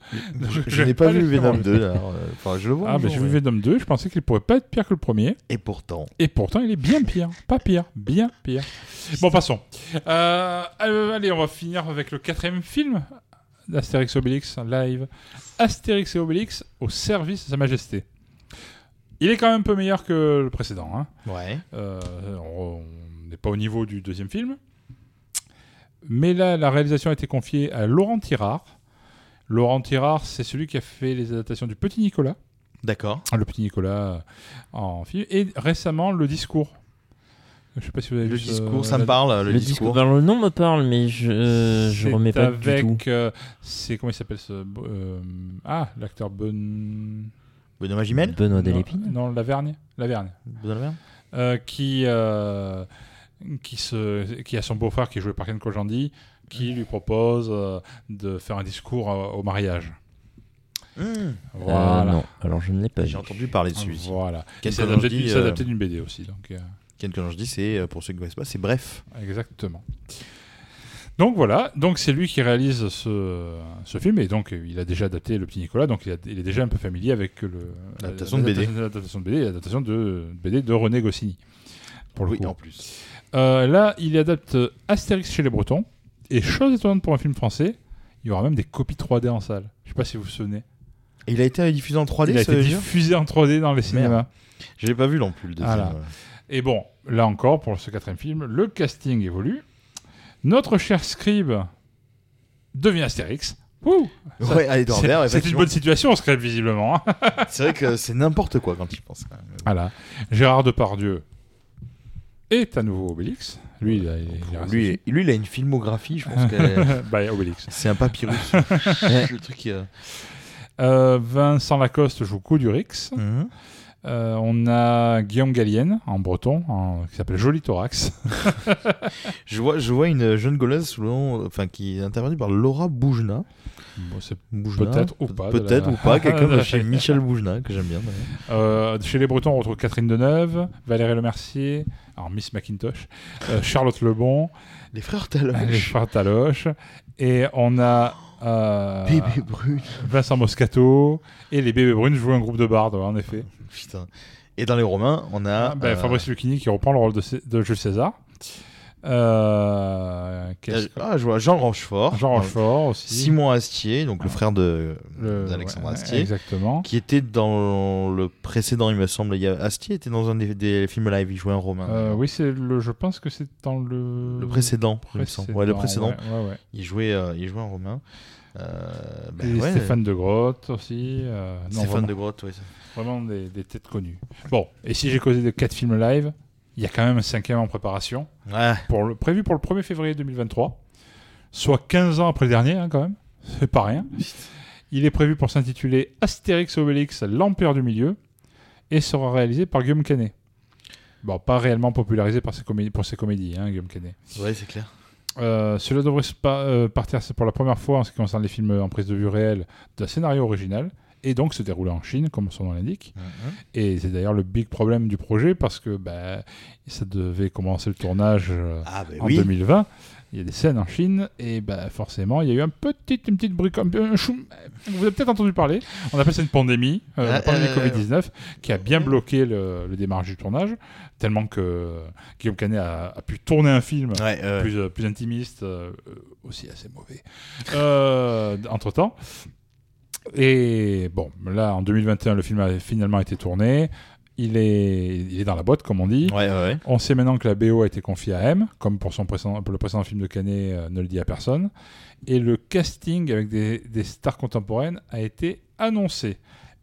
Je, Je- n'ai pas vais vu Venom en 2, alors, euh, enfin, je le vois. Ah, jour, j'ai vu ouais. Venom 2, je pensais qu'il pourrait pas être pire que le premier. Et pourtant. Et pourtant, il est bien pire. Pas pire, bien pire. Bon, passons. Euh, euh, allez, on va finir avec le quatrième film d'Astérix Obélix live. Astérix et Obélix au service de Sa Majesté. Il est quand même un peu meilleur que le précédent. Hein. Ouais. Euh, on n'est pas au niveau du deuxième film. Mais là, la réalisation a été confiée à Laurent Tirard. Laurent Tirard, c'est celui qui a fait les adaptations du Petit Nicolas. D'accord. Le Petit Nicolas euh, en film. Et récemment, Le Discours. Je sais pas si vous avez Le vu ce- discours, ça me parle, le, Le discours. discours. Ben, le nom me parle, mais je, je remets pas avec, du tout. euh, c'est comment il s'appelle ce euh, ah l'acteur Ben Benoît Magimel Benoît Delépine non Lavergne Lavergne Benoît Lavergne euh, qui euh, qui se qui a son beau-frère qui est joué par Ken Kojandi qui lui propose euh, de faire un discours euh, au mariage. Mmh. Voilà. Euh, non, alors je ne l'ai pas. J'ai entendu parler dessus. ici. Voilà. C'est Kojandi, adapté, euh, adapté d'une BD aussi donc. euh, Ken Kojandi, c'est, euh, pour ceux qui ne connaissent pas, c'est bref. Exactement. Donc voilà, donc c'est lui qui réalise ce, ce film et donc euh, il a déjà adapté le petit Nicolas, donc il, a- il est déjà un peu familier avec le L'adaptation de BD. l'adaptation de BD, l'adaptation de BD de René Goscinny. Pour le Oui, coup. en plus. Euh, là, il adapte Astérix chez les Bretons et chose étonnante pour un film français, il y aura même des copies 3D en salle. Je sais pas si vous vous souvenez. Et il a été diffusé en 3D, il a ça été diffusé en 3D dans les cinémas. Je l'ai pas vu non plus, le deuxième. Voilà. Et bon, là encore, pour ce quatrième film, le casting évolue. Notre cher Scribe devient Astérix. Ouh Ouais, c'est- une bonne situation, Scribe, visiblement. hein. C'est vrai que c'est n'importe quoi quand il pense. quand même. voilà. Gérard Depardieu est à nouveau Obélix. Lui, il a, il Lui, lui, il a une filmographie, je pense bah, Obélix. c'est un papyrus. le truc euh, Euh, Vincent Lacoste joue Coudurix. Mhm. Euh, on a Guillaume Gallienne en breton, en- qui s'appelle Joli Thorax. Je vois, je vois une jeune gauloise sous le nom, enfin, qui est intervenue par Laura Boujna. Bon, Peut-être ou pas, Peut-être la- ou pas. Quelqu'un de chez Michel Boujna, que j'aime bien. Euh, chez les Bretons, on retrouve Catherine Deneuve, Valérie Lemercier, alors Miss Macintosh, euh, Charlotte Lebon, Les frères Taloche. les frères Taloche, et on a euh, Bébé Brune. Vincent Moscato, et les Bébés Brunes jouent un groupe de bardes, en effet. Putain. Et dans les Romains, on a. Ah, ben, euh, Fabrice Lucchini qui reprend le rôle de Jules César. Euh, Ah, je vois Jean Rochefort. Jean Rochefort aussi. Simon Astier, donc le frère de Le- d'Alexandre ouais, Astier. Exactement. Qui était dans le précédent, il me semble. Il y a... Astier était dans un des, des films live, il jouait un romain. Euh, oui, c'est le. Je pense que c'est dans le. Le précédent, il me semble. Ouais, le précédent. Ouais. Il jouait, euh, il jouait un romain. Ben Et Stéphane de Grotte aussi. non, Stéphane vraiment, de Grotte, ça- Vraiment des, des têtes connues. Bon, et si j'ai causé de 4 films live, il y a quand même un cinquième en préparation. Ouais. Pour le, prévu pour le 1er février 2023. Soit 15 ans après le dernier, hein, quand même. C'est pas rien. Il est prévu pour s'intituler Astérix Obélix, l'Empire du Milieu. Et sera réalisé par Guillaume Canet. Bon, pas réellement popularisé par ses comédies, pour ses comédies, hein, Guillaume Canet. Ouais, c'est clair. Euh, cela devrait se pa- euh, partir pour la première fois en ce qui concerne les films en prise de vue réelle d'un scénario original et donc se dérouler en Chine comme son nom l'indique. Mhm. Et c'est d'ailleurs le big problème du projet parce que bah, ça devait commencer le tournage euh, Ah, bah en oui. 2020. Il y a des scènes en Chine et bah, forcément il y a eu un petit, une petite un choum- vous avez peut-être entendu parler. On appelle ça une pandémie, euh, la Ah, pandémie euh, Covid-19, qui a bien bloqué le, le démarrage du tournage, tellement que Guillaume Canet a, a pu tourner un film Ouais, plus, euh, plus intimiste, euh, euh, aussi assez mauvais, euh, entre temps. Et bon, là, en 2021, le film a finalement été tourné. Il est, il est dans la boîte, comme on dit. Ouais, ouais, ouais. On sait maintenant que la BO a été confiée à M, comme pour, son précédent, pour le précédent film de Canet euh, ne le dit à personne. Et le casting avec des, des stars contemporaines a été annoncé.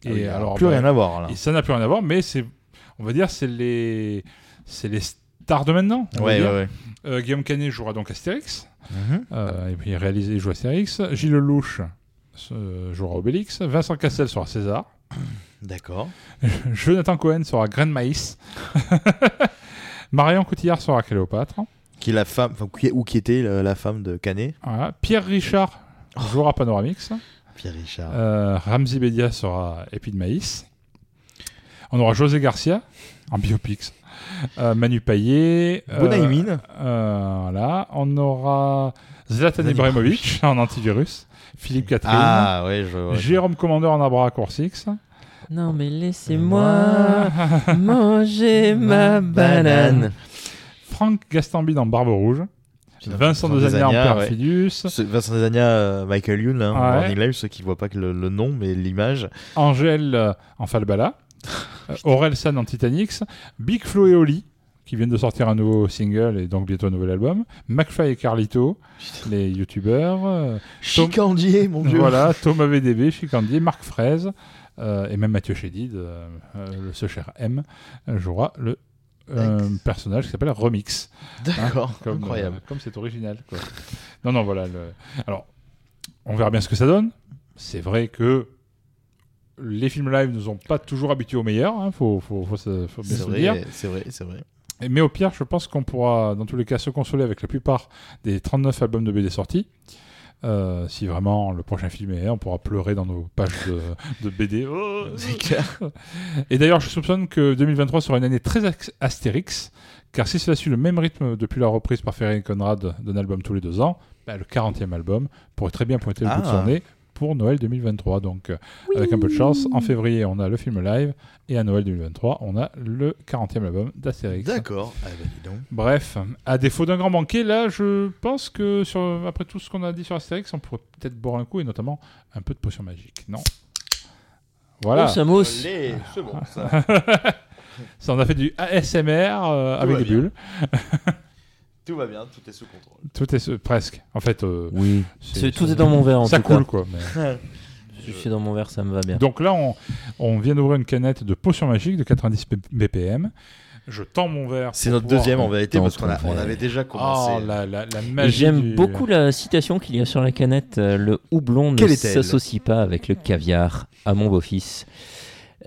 Ah oui, Et alors, alors, plus bah, rien à voir, là. Et ça n'a plus rien à voir, mais c'est, on va dire, c'est les, c'est les stars de maintenant. Euh, Guillaume Canet jouera donc Astérix. Mhm. Euh, et puis il réalise et joue Astérix. Gilles Lelouch euh, jouera Obélix. Vincent Cassel sera César. D'accord. Jonathan Cohen sera Graine Maïs. Marion Cotillard sera Cléopâtre. Qui est la femme, enfin, qui est- ou qui était la, la femme de Canet Voilà. Pierre Richard jouera Panoramix. Pierre Richard. Euh, Ramzi Bedia sera Épi de Maïs. On aura José Garcia en biopics. Euh, Manu Payet. euh, Bonaïmine. euh, voilà. On aura Zlatan Ibrahimovic en antivirus. Philippe Catherine. Ah, ouais, je vois. Jérôme Commandeur en Abra Coursix. Non, mais laissez-moi manger ma banane. Franck Gastambide en Barbe Rouge. Vincent Vincent Desagna en ouais. Ce- Vincent Desagna, euh, Michael Youn, hein, Ouais. Morning Live, ceux qui voient pas que le, le nom, mais l'image. Angèle euh, en Falbala. Euh, Aurel San en Titanics. Big Flo et Oli, qui viennent de sortir un nouveau single et donc bientôt un nouvel album. McFly et Carlito, les youtubeurs. euh, Tom- Chicandier, mon dieu. Voilà, Thomas VDB, Chicandier, Marc Fraise, euh, et même Mathieu Chédid, euh, euh, le ce cher M, jouera le personnage qui s'appelle Remix. D'accord, comme, incroyable. comme c'est original. Quoi. non, non, voilà. le- Alors, on verra bien ce que ça donne. C'est vrai que les films live nous ont pas toujours habitués au meilleur, hein, faut, faut, faut, faut bien se le vrai, dire. c'est vrai, c'est vrai. Mais au pire, je pense qu'on pourra, dans tous les cas, se consoler avec la plupart des 39 albums de BD sortis. Euh, si vraiment le prochain film est, on pourra pleurer dans nos pages de, de BD. Oh. C'est clair. Et d'ailleurs, je soupçonne que 2023 sera une année très astérix, car si cela suit le même rythme depuis la reprise par Ferry et Conrad d'un album tous les deux ans, bah, le 40e album pourrait très bien pointer le bout de son Ah. nez pour Noël 2023. Donc, euh, avec un peu de chance, en février, on a le film live, et à Noël 2023, on a le 40e album d'Astérix. D'accord. Ah, bah. Bref, à défaut d'un grand banquet, là, je pense que sur, après tout ce qu'on a dit sur Astérix, on pourrait peut-être boire un coup et notamment un peu de potion magique. Non Voilà. Oh, c'est bon, ça. Ça, on a fait du ASMR euh, avec des bien. bulles. Tout va bien, tout est sous contrôle. Tout est ce- presque. En fait, euh, Oui. c'est- C'est- tout est dans mon verre, en Ça tout coule cas. quoi. mais- Je suis dans mon verre, ça me va bien. Donc là, on, on vient d'ouvrir une canette de potion magique de 90 BPM. Je tends mon verre. C'est pour notre pouvoir- deuxième en vérité parce qu'on a- on avait déjà commencé. Oh, la, la, la Et magie. J'aime du- beaucoup la citation qu'il y a sur la canette. euh, Le houblon ne est-elle s'associe pas avec le caviar à mon beau-fils.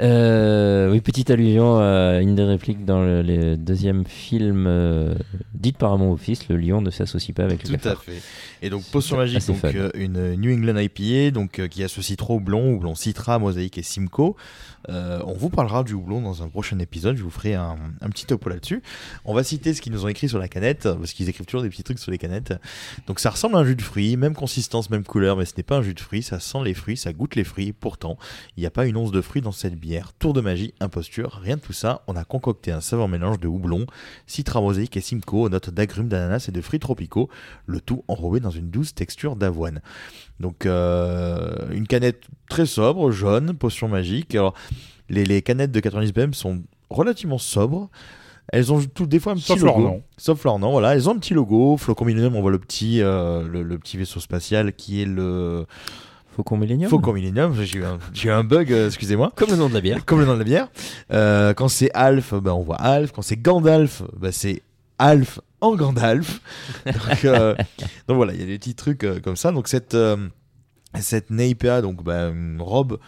Euh, oui, petite allusion à une des répliques dans le, le deuxième film euh, dite par mon beau-fils, le lion ne s'associe pas avec le Tout à fait. Et donc Potion Magique, donc euh, une New England IPA, donc euh, qui associe trois houblons, houblon Citra, Mosaïque et Simcoe. Euh, on vous parlera du houblon dans un prochain épisode. Je vous ferai un, petit topo là-dessus. On va citer ce qu'ils nous ont écrit sur la canette parce qu'ils écrivent toujours des petits trucs sur les canettes. Donc ça ressemble à un jus de fruits, même consistance, même couleur, mais ce n'est pas un jus de fruits. Ça sent les fruits, ça goûte les fruits. Pourtant, il n'y a pas une once de fruits dans cette bière. Tour de magie, imposture, rien de tout ça. On a concocté un savant mélange de houblon, Citra, Mosaïque et Simcoe notes d'agrumes, d'ananas et de fruits tropicaux. Le tout enrobé dans une douce texture d'avoine. Donc euh, une canette très sobre, jaune, potion magique. Alors les, les canettes de 90 BM sont relativement sobres. Elles ont tout, des fois un petit Sauf leur logo. nom. Sauf leur nom, voilà. Elles ont un petit logo. Flocon Millennium, on voit le petit, euh, le, le petit vaisseau spatial qui est le Faucon Millennium Faucon Millennium. J'ai eu un, j'ai eu un bug, euh, excusez-moi. Comme le nom de la bière. Comme le nom de la bière. Euh, quand c'est Alf, bah, on voit Alf. Quand c'est Gandalf, bah, c'est Alf en Gandalf. donc, euh, donc voilà, il y a des petits trucs euh, comme ça. Donc cette, euh, cette NEIPA, donc bah, une robe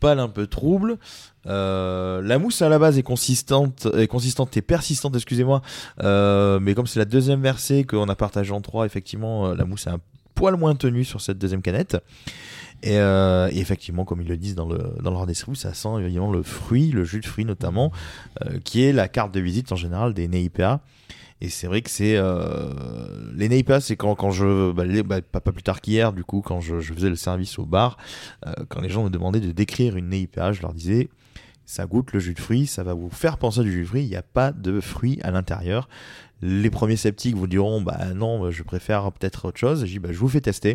pâle un peu trouble. Euh, la mousse à la base est consistante, est consistante et persistante, excusez-moi. Mais comme c'est la deuxième versée qu'on a partagé en trois, effectivement, la mousse est un poil moins tenue sur cette deuxième canette. Et, euh, et effectivement, comme ils le disent dans le dans leur description, ça sent évidemment le fruit, le jus de fruit notamment, euh, qui est la carte de visite en général des NEIPA. Et c'est vrai que c'est euh, les NEIPA, c'est quand, quand je bah, bah, pas, pas plus tard qu'hier, du coup, quand je, faisais le service au bar, euh, quand les gens me demandaient de décrire une NEIPA, je leur disais ça goûte le jus de fruit, ça va vous faire penser du jus de fruit, il n'y a pas de fruits à l'intérieur. Les premiers sceptiques vous diront bah non, je préfère peut-être autre chose. Je dis bah je vous fais tester.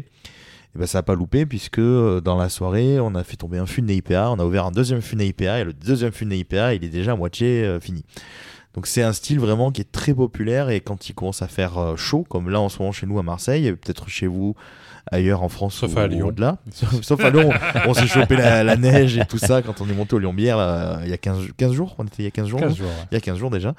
Et ben ça a pas loupé puisque euh, dans la soirée, on a fait tomber un fût de on a ouvert un deuxième fût de et le deuxième fût de il est déjà à moitié euh, fini. Donc c'est un style vraiment qui est très populaire et quand il commence à faire euh, chaud, comme là en ce moment chez nous à Marseille, peut-être chez vous ailleurs en France Sauf ou, à ou Lyon. au-delà. Sauf, sauf à Lyon, on, on s'est chopé la, la neige et tout ça quand on est monté au Lyon Bière là, il y a 15, 15 jours. On était il y a 15 jours. 15 non jours, ouais. Il y a 15 jours déjà.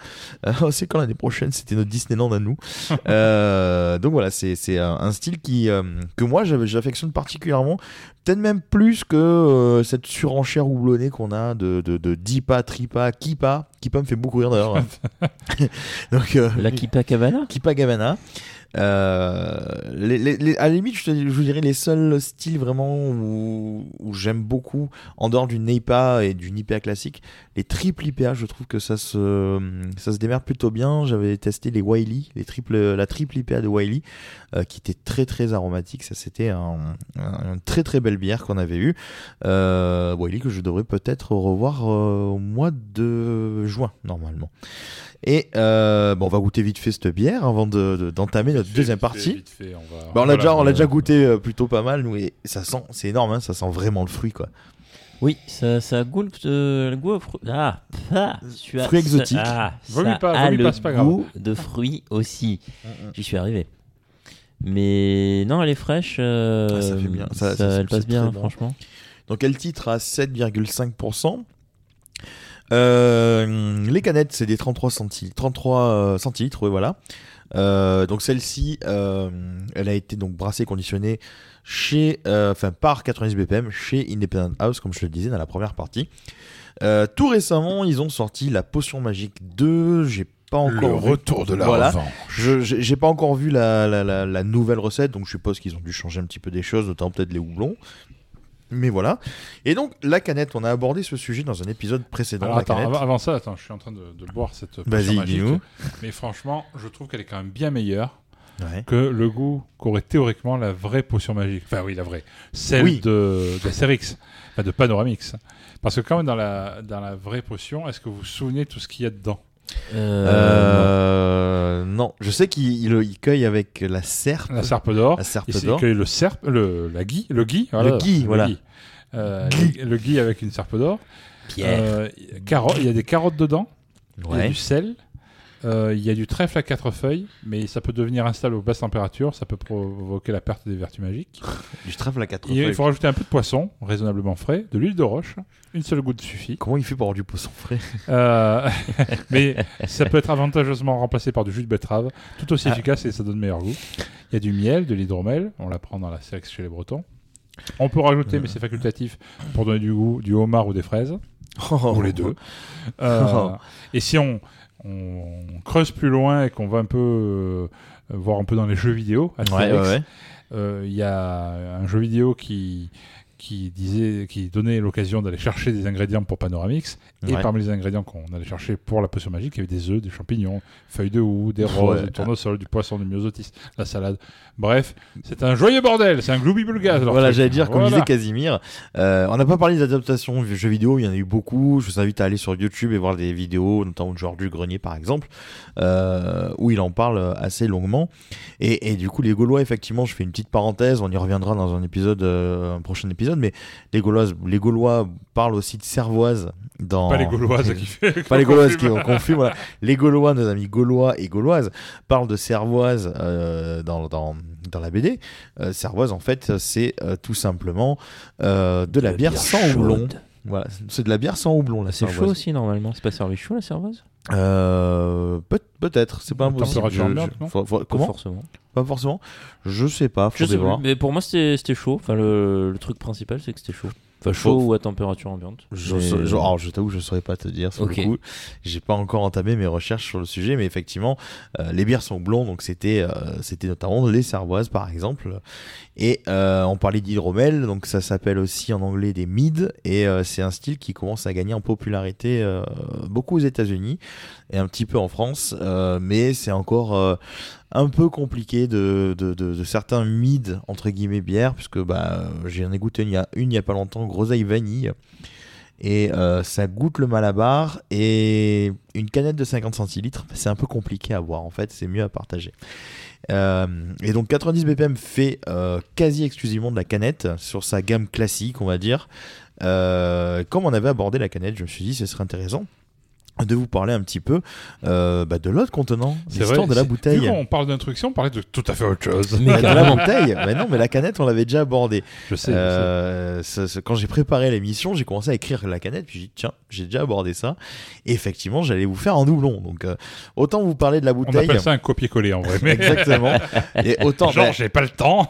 Euh, c'est quand l'année prochaine? C'était notre Disneyland à nous. Euh, donc voilà, c'est c'est un, style qui, euh, que moi j'affectionne particulièrement. Peut-être même plus que euh, cette surenchère houblonnée qu'on a de, de, de Dipa, Tripa, Kipa. Kipa me fait beaucoup rire d'ailleurs. Donc, euh, La Kipa Cabana? Kipa Gavana. Euh, les, les- les- à la limite, je, vous dirais les seuls styles vraiment où, où j'aime beaucoup, en dehors du NEIPA et du NIPA classique, les triples IPA, je trouve que ça se, ça se démerde plutôt bien. J'avais testé les Wiley, les triples, la triple IPA de Wiley, euh, qui était très très aromatique. Ça, c'était un, un- très très belle bière qu'on avait eue. Euh, Wiley que je devrais peut-être revoir euh, au mois de juin, normalement. Et euh, bon, on va goûter vite fait cette bière avant de- de- d'entamer notre fait, deuxième vite fait, partie. vite fait, on va- Bah, on l'a voilà, déjà, on l'a on- déjà goûté euh, plutôt pas mal, nous, et ça sent, c'est énorme, hein, ça sent vraiment le fruit, quoi. Oui, ça, ça goûte euh, le goût au fruit. Ah, ah, tu as- Fruit exotique. Ah, Vomis ça pas, a le pas, grave. goût de fruits aussi. J'y suis arrivé. Mais non, elle est fraîche. euh, Ah, ça fait bien. Ça- ça- ça- elle passe bien, bon. franchement. Donc elle titre à 7,5%. Euh, les canettes, c'est des 33 centilitres, 33 euh, centilitres, voilà. Euh, donc celle-ci, euh, elle a été donc brassée et conditionnée chez, enfin par 90 BPM chez Independent House, comme je le disais dans la première partie. Tout récemment, ils ont sorti la potion magique 2. J'ai pas encore Le vu- retour de la voilà. Je j'ai j'ai pas encore vu la, la, la, la nouvelle recette, donc je suppose qu'ils ont dû changer un petit peu des choses, notamment peut-être les houblons. Mais voilà. Et donc la canette, on a abordé ce sujet dans un épisode précédent. Alors la attends, canette. avant, ça, attends, je suis en train de, de boire cette potion Vas-y, magique. dis-nous. Mais franchement, je trouve qu'elle est quand même bien meilleure Ouais. que le goût qu'aurait théoriquement la vraie potion magique. Enfin oui, la vraie. Celle Oui. de d'Astérix, enfin de Panoramix. Parce que quand même dans la, dans la vraie potion, est-ce que vous vous souvenez de tout ce qu'il y a dedans? Euh, non, je sais qu'il il, il cueille avec la serpe. La serpe d'or. La serpe d'or. que le serpe, le, la gui, le gui, Le gui, voilà. Euh, Gui. le, le gui avec une serpe d'or. Pierre. Euh, carottes, il y a des carottes dedans. Il y a Ouais. du sel. Euh, il y a du trèfle à quatre feuilles, mais ça peut devenir instable aux basses températures, ça peut provoquer la perte des vertus magiques. Du trèfle à quatre Et il feuilles. faut rajouter un peu de poisson, raisonnablement frais, de l'huile de roche, une seule goutte suffit. Comment il fait pour avoir du poisson frais? Euh, mais ça peut être avantageusement remplacé par du jus de betterave, tout aussi Ah. efficace et ça donne meilleur goût. Il y a du miel, de l'hydromel, on l'apprend dans la sélection chez les Bretons. On peut rajouter, mais c'est facultatif, pour donner du goût, du homard ou des fraises, ou les deux. Euh, et si on, on creuse plus loin et qu'on va un peu euh, voir un peu dans les jeux vidéo, Ouais, Astérix, ouais, ouais. euh, il y a un jeu vidéo qui, qui, disait, qui donnait l'occasion d'aller chercher des ingrédients pour Panoramix. Et parmi les ingrédients qu'on allait chercher pour la potion magique, il y avait des œufs, des champignons, feuilles de houx, des roses, Ouais. du tournesol, du poisson, du myosotis, la salade. Bref, c'est un joyeux bordel, c'est un glooby bulgaz. Voilà, j'allais dire, comme Voilà. disait Casimir, euh, on n'a pas parlé d'adaptation de jeux vidéo, il y en a eu beaucoup. Je vous invite à aller sur YouTube et voir des vidéos, notamment Georges du Grenier par exemple, euh, où il en parle assez longuement. Et, et du coup, les Gaulois, effectivement, je fais une petite parenthèse, on y reviendra dans un épisode, euh, un prochain épisode, mais les Gauloises, les Gaulois parlent aussi de Cervoise dans. Pas les Gauloises qui fait. Pas les Gauloises qui confus, voilà. Les Gaulois, nos amis Gaulois et Gauloises, parlent de Cervoise euh, dans, dans, dans la BD. Euh, Cervoise, en fait, c'est euh, tout simplement euh, de la bière, bière sans houblon. Voilà, c'est de la bière sans houblon, la C'est chaud aussi, normalement. C'est pas servi chaud, la cervoise? Euh, peut- Peut-être, c'est pas impossible. Température Je- ambiante, je- non faut- faut- Pas comment forcément. Pas forcément. Je sais pas, Je faut sais voir. plus, mais pour moi, c'était c'était chaud. Enfin, le, le truc principal, c'est que c'était chaud. Enfin, chaud ou à température ambiante. Je, Mais- je, alors, je t'avoue, je saurais pas te dire sur Ok. le coup. J'ai pas encore entamé mes recherches sur le sujet, mais effectivement, euh, les bières sont blondes, donc c'était, euh, c'était notamment les cervoises par exemple. Et euh, on parlait d'hydromel, donc ça s'appelle aussi en anglais des mid, et c'est un style qui commence à gagner en popularité beaucoup aux États-Unis un petit peu en France, euh, mais c'est encore euh, un peu compliqué de, certains mid entre guillemets bières, puisque bah, j'en ai goûté une il y a pas longtemps, groseille vanille. Et euh, ça goûte le malabar. Et une canette de 50 centilitres, c'est un peu compliqué à boire en fait, c'est mieux à partager. Euh, et donc 90 BPM fait euh, quasi exclusivement de la canette sur sa gamme classique, on va dire. Euh, comme on avait abordé la canette, je me suis dit ce serait intéressant de vous parler un petit peu euh, bah, de l'autre contenant, l'histoire de la bouteille. Vu qu'on parle d'introduction, on parlait de tout à fait autre chose. Mais la bouteille, mais non, mais la canette, on l'avait déjà abordé. Je sais, Euh, quand j'ai préparé l'émission, j'ai commencé à écrire la canette, puis j'ai dit tiens, j'ai déjà abordé ça. Et effectivement, j'allais vous faire un doublon. Donc euh, autant vous parler de la On bouteille. appelle ça un copier-coller en vrai. Mais... Exactement. Et autant, Genre, bah, j'ai pas le temps.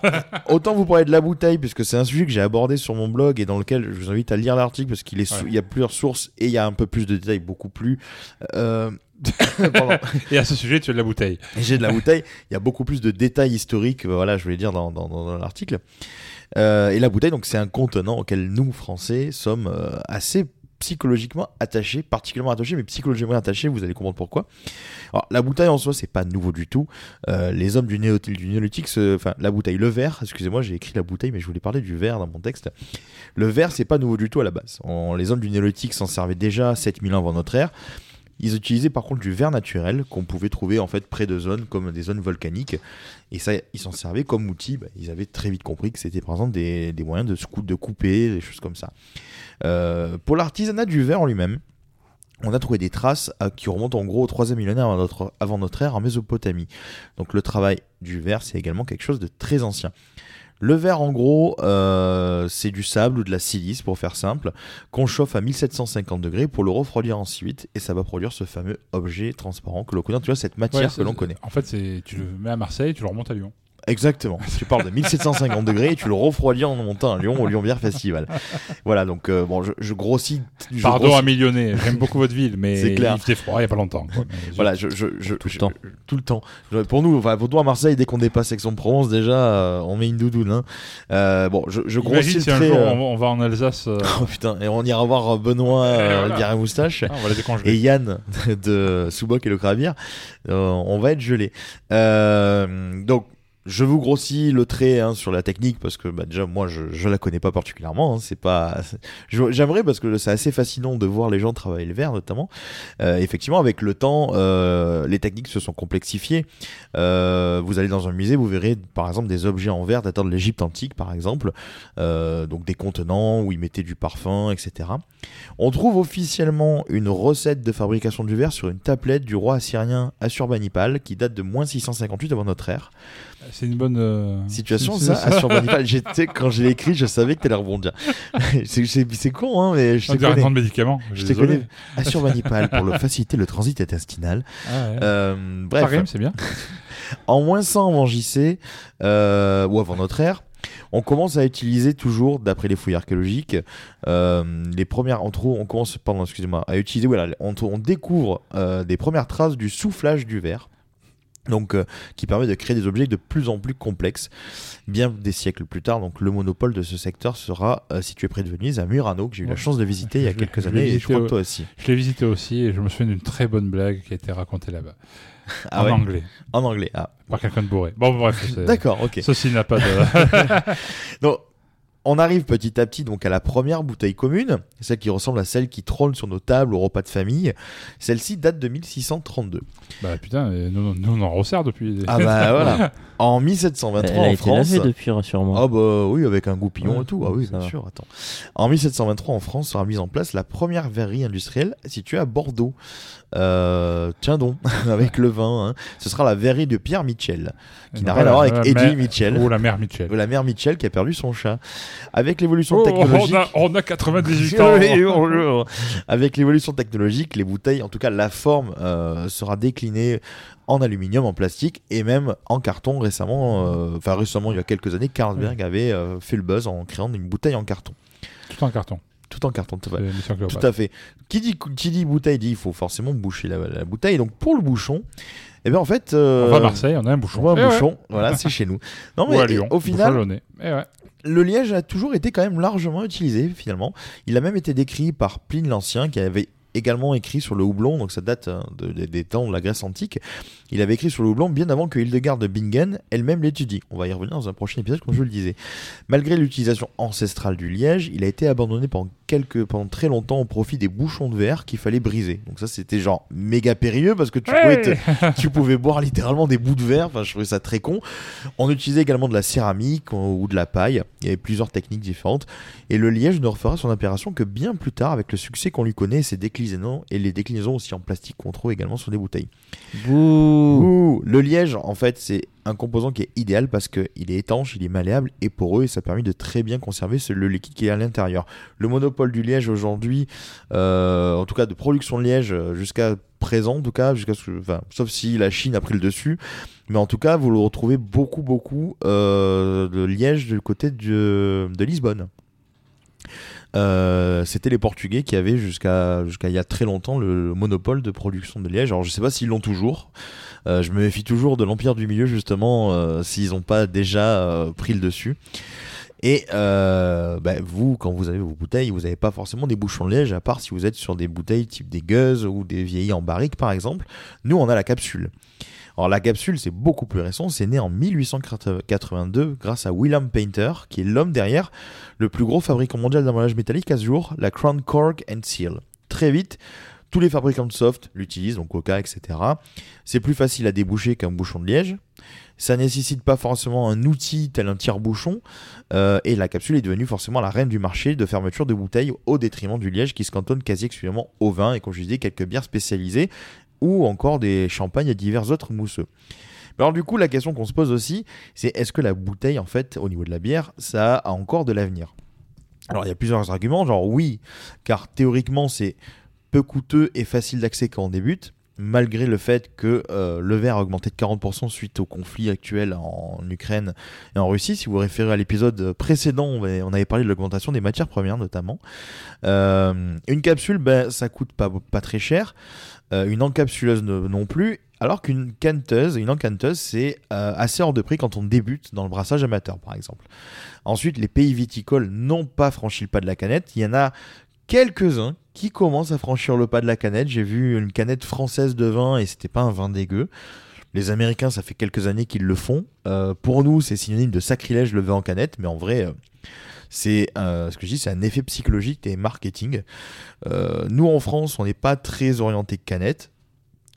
autant vous parler de la bouteille, puisque c'est un sujet que j'ai abordé sur mon blog et dans lequel je vous invite à lire l'article parce qu'il est sous- Ouais. il y a plusieurs sources et il y a un peu plus de détails, beaucoup plus. Euh. Et à ce sujet, tu as de la bouteille. J'ai de la bouteille. Il y a beaucoup plus de détails historiques, euh, voilà, je voulais dire dans, dans, dans- dans l'article. Euh, et la bouteille, donc, c'est un contenant auquel nous, Français, sommes assez psychologiquement attachés, particulièrement attachés, mais psychologiquement attachés, vous allez comprendre pourquoi. Alors, la bouteille en soi, c'est pas nouveau du tout. Euh, les hommes du, du néolithique, enfin, la bouteille, le verre, excusez-moi, j'ai écrit la bouteille, mais je voulais parler du verre dans mon texte. Le verre, c'est pas nouveau du tout à la base. Les hommes du néolithique s'en servaient déjà 7000 ans avant notre ère. Ils utilisaient par contre du verre naturel qu'on pouvait trouver en fait près de zones comme des zones volcaniques. Et ça, ils s'en servaient comme outil. Bah, ils avaient très vite compris que c'était par exemple des, moyens de, de couper, des choses comme ça. Euh, pour l'artisanat du verre en lui-même, on a trouvé des traces euh, qui remontent en gros au 3 millénaire avant notre, avant notre ère en Mésopotamie. Donc le travail du verre, c'est également quelque chose de très ancien. Le verre, en gros, euh, c'est du sable ou de la silice, pour faire simple, qu'on chauffe à 1750 degrés pour le refroidir ensuite, et ça va produire ce fameux objet transparent que l'on connaît, tu vois, cette matière Ouais, que l'on connaît. En fait, tu le mets à Marseille, tu le remontes à Lyon. Exactement. Tu parles de 1750 degrés et tu le refroidis en montant à Lyon au Lyon Bière Festival. Voilà, donc euh, bon, je, je grossis. je Pardon grossis- à millionnaire, j'aime beaucoup votre ville, mais C'est clair. il faisait froid il y a pas longtemps. quoi. Voilà, je, je, je- Tout le temps. je- tout le temps. Pour nous, enfin, pour toi à Marseille, dès qu'on dépasse Aix-en-Provence, déjà, euh, on met une doudoune. Hein. Euh, bon, je, je grossis si un jour euh, on, va- en Alsace. euh, Oh putain, et on ira voir Benoît euh, voilà. Et Moustache ah, on va les décongeler. et Yann de Soubok et le Cravir. Euh, on va être gelé. Euh, donc, je vous grossis le trait hein, sur la technique parce que bah, déjà moi je, je la connais pas particulièrement. hein, c'est pas. J'aimerais parce que c'est assez fascinant de voir les gens travailler le verre notamment. Euh, effectivement, avec le temps, euh, les techniques se sont complexifiées. Euh, vous allez dans un musée, vous verrez par exemple des objets en verre datant de l'Égypte antique, par exemple, Euh, donc des contenants où ils mettaient du parfum, etc. On trouve officiellement une recette de fabrication du verre sur une tablette du roi assyrien Assurbanipal qui date de moins 658 avant notre ère. C'est une bonne euh, Situation ça, c'est Assurbanipal. J'étais quand je l'ai écrit, je savais que t'allais rebondir. c'est c'est- c'est con, hein, mais je dirait un de médicament. Je te Désolé. connais. Assurbanipal pour le faciliter le transit intestinal. Ah ouais. Euh, Ça bref, c'est bien. en moins 100 avant JC, euh, ou avant notre ère, on commence à utiliser toujours, d'après les fouilles archéologiques, euh, les premières, on trouve, on commence, pardon, excusez-moi, à utiliser, voilà, on, on découvre euh, des premières traces du soufflage du verre. Donc, euh, qui permet de créer des objets de plus en plus complexes. Bien des siècles plus tard, donc le monopole de ce secteur sera euh, situé près de Venise, à Murano, que j'ai eu la chance de visiter il y a quelques années, et je crois au- que toi aussi. Je l'ai visité aussi et je me souviens d'une très bonne blague qui a été racontée là-bas. Ah en ouais anglais. En anglais, ah. Par quelqu'un de bourré. Bon, bref. D'accord, ok. Ceci n'a pas de. Donc, on arrive petit à petit donc à la première bouteille commune, celle qui ressemble à celle qui trône sur nos tables au repas de famille. Celle-ci date de 1632. bah putain, et nous, nous, on en resserre depuis. Ah bah voilà. En Elle 1723 a en été France. lavée depuis, rassure-moi. Ah bah oui, avec un goupillon Ouais, et tout. Ah oui, ça bien va. sûr. Attends. En 1723 en France sera mise en place la première verrerie industrielle située à Bordeaux. Euh, tiens donc, avec le vin. hein. Ce sera la verrerie de Pierre Mitchell, qui n'a rien à voir avec Eddie mère- Mitchell. Ou la mère Mitchell. La mère Mitchell qui a perdu son chat. Avec l'évolution Oh, technologique. on, a, on a 98 ans. Oui, bonjour. Avec l'évolution technologique, les bouteilles, en tout cas la forme, euh, sera déclinée en aluminium, en plastique et même en carton récemment. euh, Enfin récemment, il y a quelques années, Carlsberg avait euh, fait le buzz en créant une bouteille en carton. Tout en carton. Tout en carton, tout. Tout à fait. Qui dit, qui dit bouteille dit il faut forcément boucher la, la bouteille. Donc pour le bouchon, eh bien en fait, euh, On va à Marseille, on a un bouchon. on un Eh ouais. bouchon. Voilà, c'est chez nous. Non Ou mais à Lyon. au final. Eh ouais. le liège a toujours été quand même largement utilisé finalement. Il a même été décrit par Pline l'Ancien qui avait également écrit sur le houblon, donc ça date hein, de- de- des temps de la Grèce antique. Il avait écrit sur le houblon bien avant que Hildegard de Bingen elle-même l'étudie. On va y revenir dans un prochain épisode, comme je le disais. Malgré l'utilisation ancestrale du liège, il a été abandonné pendant, quelques, pendant très longtemps au profit des bouchons de verre qu'il fallait briser. Donc ça, c'était genre méga périlleux parce que tu, Ouais. pouvais, te- tu pouvais boire littéralement des bouts de verre. Enfin, je trouvais ça très con. On utilisait également de la céramique ou de la paille. Il y avait plusieurs techniques différentes. Et le liège ne refera son apparition que bien plus tard avec le succès qu'on lui connaît et ses déclinaisons et les déclinaisons aussi en plastique qu'on trouve également sur des bouteilles. Le liège, en fait, c'est un composant qui est idéal parce qu'il est étanche, il est malléable et poreux et ça permet de très bien conserver le liquide qui est à l'intérieur. Le monopole du liège aujourd'hui, euh, en tout cas de production de liège euh, jusqu'à présent, en tout cas, jusqu'à sauf si la Chine a pris le dessus, mais en tout cas, vous le retrouvez beaucoup, beaucoup euh, de liège du côté de Lisbonne. Euh, c'était les Portugais qui avaient jusqu'à jusqu'à il y a très longtemps le, le monopole de production de liège. Alors je sais pas s'ils l'ont toujours. Euh, je me méfie toujours de l'empire du milieu justement euh, s'ils n'ont pas déjà euh, pris le dessus. Et euh, bah, vous, quand vous avez vos bouteilles, vous n'avez pas forcément des bouchons de liège, à part si vous êtes sur des bouteilles type des gueuses ou des vieillies en barrique par exemple. Nous, on a la capsule. Alors la capsule, c'est beaucoup plus récent, c'est né en 1882 grâce à William Painter, qui est l'homme derrière le plus gros fabricant mondial d'emballage métallique à ce jour, la Crown Cork and Seal. Très vite, tous les fabricants de soft l'utilisent, donc Coca, etc. C'est plus facile à déboucher qu'un bouchon de liège. Ça nécessite pas forcément un outil tel un tire-bouchon. euh, et la capsule est devenue forcément la reine du marché de fermeture de bouteilles au détriment du liège qui se cantonne quasi exclusivement au vin et comme je quelques bières spécialisées ou encore des champagnes et divers autres mousseux. Mais Alors du coup la question qu'on se pose aussi c'est est-ce que la bouteille en fait au niveau de la bière ça a encore de l'avenir? Alors il y a plusieurs arguments, genre oui, car théoriquement c'est peu coûteux et facile d'accès quand on débute, malgré le fait que euh, le verre a augmenté de 40% suite au conflit actuel en Ukraine et en Russie. Si vous référez à l'épisode précédent, on avait, parlé de l'augmentation des matières premières notamment. Euh, une capsule, ben, ça coûte pas très cher. Euh, une encapsuleuse non plus. Alors qu'une canteuse, une encanteuse, c'est euh, assez hors de prix quand on débute dans le brassage amateur, par exemple. Ensuite, les pays viticoles n'ont pas franchi le pas de la canette. Il y en a quelques-uns qui commencent à franchir le pas de la canette. J'ai vu une canette française de vin et c'était pas un vin dégueu. Les Américains, ça fait quelques années qu'ils le font. Euh, pour nous, c'est synonyme de sacrilège le vin en canette, mais en vrai, c'est euh, ce que je dis, c'est un effet psychologique et marketing. Euh, nous, en France, on n'est pas très orienté canette.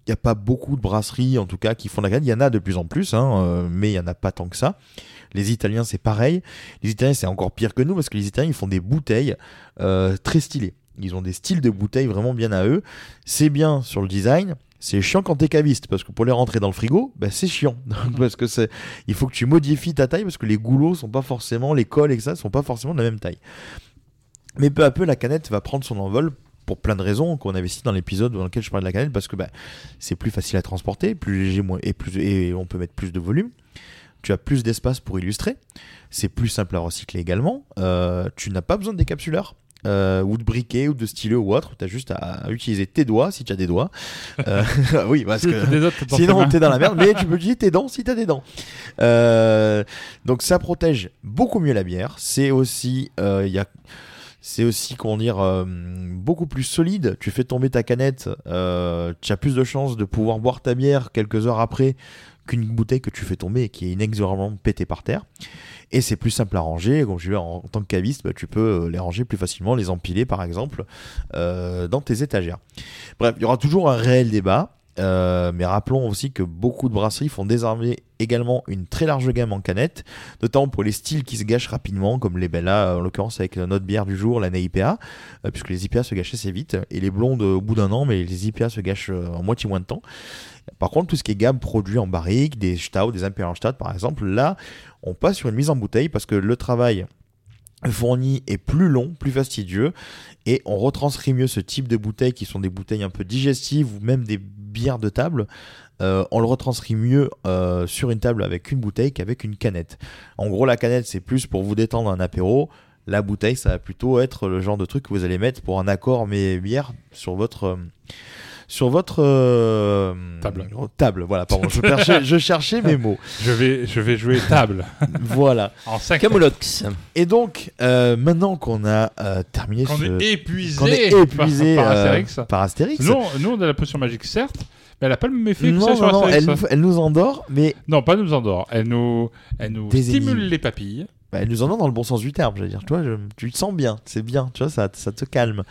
Il n'y a pas beaucoup de brasseries, en tout cas, qui font la canette. Il y en a de plus en plus, hein, euh, mais il n'y en a pas tant que ça. Les Italiens, c'est pareil. Les Italiens, c'est encore pire que nous parce que les Italiens, ils font des bouteilles très stylées. Ils ont des styles de bouteilles vraiment bien à eux. C'est bien sur le design. C'est chiant quand t'es caviste parce que pour les rentrer dans le frigo, bah, c'est chiant parce que c'est, il faut que tu modifies ta taille parce que les goulots sont pas forcément, les cols et ça sont pas forcément de la même taille. Mais peu à peu, la canette va prendre son envol pour plein de raisons qu'on avait citées dans l'épisode dans lequel je parlais de la canette parce que bah, c'est plus facile à transporter, plus léger et, plus, on peut mettre plus de volume. Tu as plus d'espace pour illustrer. C'est plus simple à recycler également. Euh, tu n'as pas besoin de décapsuleur. Euh, ou de briquet ou de stylo ou autre, tu as juste à, utiliser tes doigts si tu as des doigts. Euh, oui, parce que sinon mains. t'es dans la merde, mais tu peux utiliser tes dents si tu as des dents. Euh, donc ça protège beaucoup mieux la bière. C'est aussi, il y a c'est aussi, comment dire, euh, beaucoup plus solide. Tu fais tomber ta canette, euh, tu as plus de chances de pouvoir boire ta bière quelques heures après qu'une bouteille que tu fais tomber et qui est inexorablement pétée par terre. Et c'est plus simple à ranger. Comme je dis, en, tant que caviste, bah, tu peux euh, les ranger plus facilement, les empiler par exemple, euh, dans tes étagères. Bref, il y aura toujours un réel débat. Euh, mais rappelons aussi que beaucoup de brasseries font désormais également une très large gamme en canette, notamment pour les styles qui se gâchent rapidement, comme les Bella, en l'occurrence avec notre bière du jour, l'année IPA, puisque les IPA se gâchent assez vite, et les blondes au bout d'un an, mais les IPA se gâchent en moitié moins de temps. Par contre, tout ce qui est gamme produit en barrique, des Stau, des Imperial Stout par exemple, là, on passe sur une mise en bouteille parce que le travail fourni est plus long, plus fastidieux, et on retranscrit mieux ce type de bouteilles qui sont des bouteilles un peu digestives ou même des bières de table. Euh, on le retranscrit mieux euh, sur une table avec une bouteille qu'avec une canette. En gros, la canette, c'est plus pour vous détendre un apéro. La bouteille, ça va plutôt être le genre de truc que vous allez mettre pour un accord mais bière sur votre, euh, sur votre euh, Table. Table, voilà, pardon. je, cherchais, je cherchais mes mots. Je vais, je vais jouer table. Voilà. En 5 Camoulox. Et donc, euh, maintenant qu'on a euh, terminé Qu'on ce... est épuisé, qu'on est épuisé par, par euh, Astérix. par Astérix. Nous, nous, on a la potion magique, certes, mais elle n'a pas le même effet que non, ça sur non, Astérix. elle, nous, elle nous endort, mais Non, pas nous endort. Elle nous, elle nous stimule les papilles. bah, elle nous endort dans le bon sens du terme, j'allais dire. Tu vois, je- tu te sens bien, c'est bien, tu vois, ça, ça te calme.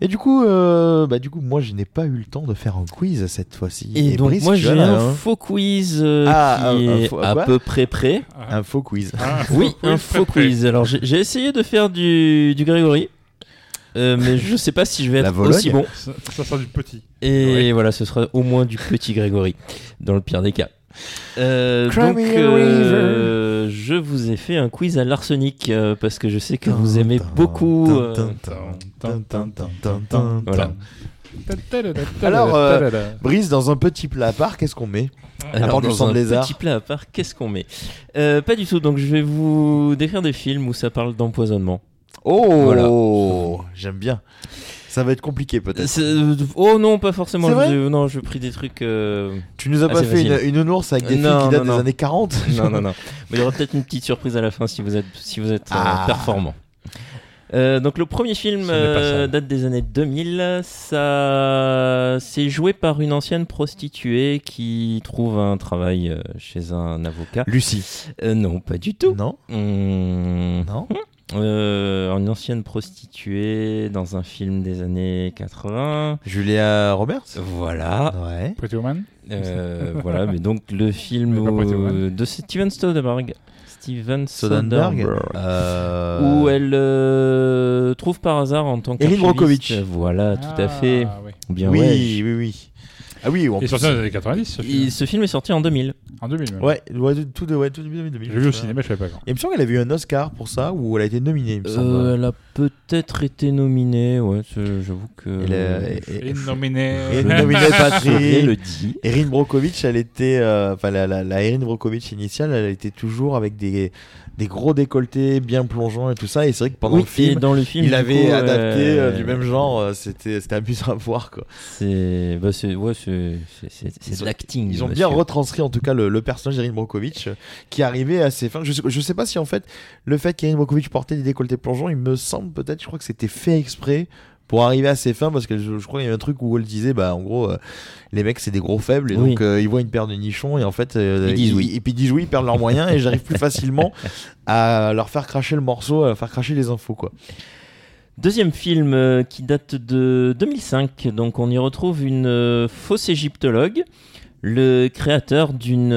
Et du coup, euh, bah, du coup, moi, je n'ai pas eu le temps de faire un quiz cette fois-ci. Et, donc, Brice, moi, j'ai un un, faux quiz euh, Ah, qui un- un est faux- à peu près prêt. un faux quiz. Ah, Oui, faux un faux près. quiz. Alors, j'ai essayé de faire du, du Grégory. euh, mais je sais pas si je vais être aussi bon. Ça, ça sera du petit. Et Oui. voilà, ce sera au moins du petit Grégory, dans le pire des cas. Euh, donc, euh, je vous ai fait un quiz à l'arsenic euh, parce que je sais que vous aimez beaucoup. Voilà. Alors, Brice, dans un petit plat à part, qu'est-ce qu'on met? Alors, part du dans sang de un lézard. petit plat à part, qu'est-ce qu'on met? Euh, Pas du tout. Donc, je vais vous décrire des films où ça parle d'empoisonnement. Oh, j'aime bien. Ça va être compliqué peut-être. C'est- Oh non, pas forcément. Vrai Je- non, j'ai pris des trucs. euh, Tu nous as pas fait une, une ours avec des Non, films qui datent non. des années 40 Non, non, non. Mais il y aura peut-être une petite surprise à la fin si vous êtes, si vous êtes euh, Ah. performant. Euh, donc le premier film euh, date des années 2000. Ça, c'est joué par une ancienne prostituée qui trouve un travail euh, chez un avocat. Lucie. Euh, non, pas du tout. Non Hum, Non euh, une ancienne prostituée dans un film des années 80. Julia Roberts Voilà. Ouais. Pretty Woman Euh, voilà, mais donc le film où- de Steven Soderbergh. Steven Soderbergh. Euh, Où elle euh, trouve par hasard en tant Erin qu'archiviste- Brockovich. Voilà, tout à fait. Ah, oui. Bien oui, ouais. oui, oui. Ah oui, en Il est plus- sorti dans les années 90, ce film. Et ce film est sorti en 2000. En 2000 même. Ouais, ouais, tout de ouais, tout début 2000. Je l'ai vu au cinéma, je savais pas quand. Il me semble qu'elle avait eu un Oscar pour ça, ou elle a été nominée, il me semble. Euh, elle a peut-être été nominée, ouais, c'est- j'avoue que. Elle a- et- Et nominé. Et nominé Patrick. le dit. Erin Brockovich, elle était, euh, enfin la, la, la Erin Brockovich initiale, elle était toujours avec des, des gros décolletés bien plongeants et tout ça. Et c'est vrai que pendant Oui, le film, dans le film, il avait coup, adapté euh, euh, du même genre. euh, C'était, c'était amusant à voir quoi. C'est, bah c'est, ouais, c'est, de l'acting. Ils ont bien retranscrit en tout cas le, le personnage d'Erin Brockovich euh, qui arrivait à ses fins. Je sais, je sais pas si en fait le fait qu'Erin Brockovich portait des décolletés plongeants, il me semble peut-être, je crois que c'était fait exprès pour arriver à ses fins parce que je, je crois qu'il y a un truc où elle disait bah en gros euh, les mecs c'est des gros faibles et Oui. donc euh, ils voient une paire de nichons et en fait euh, Ils disent oui. et puis ils disent oui ils perdent leurs moyens et j'arrive plus facilement à leur faire cracher le morceau à leur faire cracher les infos quoi Deuxième film qui date de 2005, donc on y retrouve une fausse égyptologue, le créateur d'une,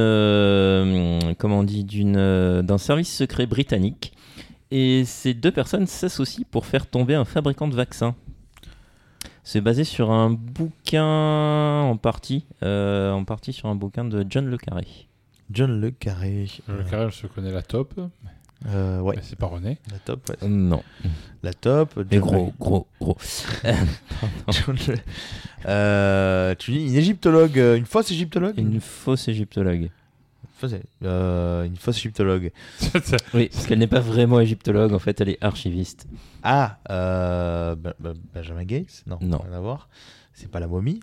comment on dit, d'une, d'un service secret britannique, et ces deux personnes s'associent pour faire tomber un fabricant de vaccins. C'est basé sur un bouquin en partie, euh, en partie sur un bouquin de John le Carré. John Le Carré Le carré, je connais la top. euh, ouais Mais c'est pas René. la top ouais. Non, la top mais John gros, Le- gros, gros. John Le- Euh, tu dis une égyptologue, euh, une fausse égyptologue? Une fausse égyptologue. Fausse- euh, une fausse égyptologue. Oui, parce qu'elle n'est pas vraiment égyptologue, en fait, elle est archiviste. Ah, euh, Ben- Ben- Benjamin Gates? Non, Non. rien à voir. C'est pas la momie?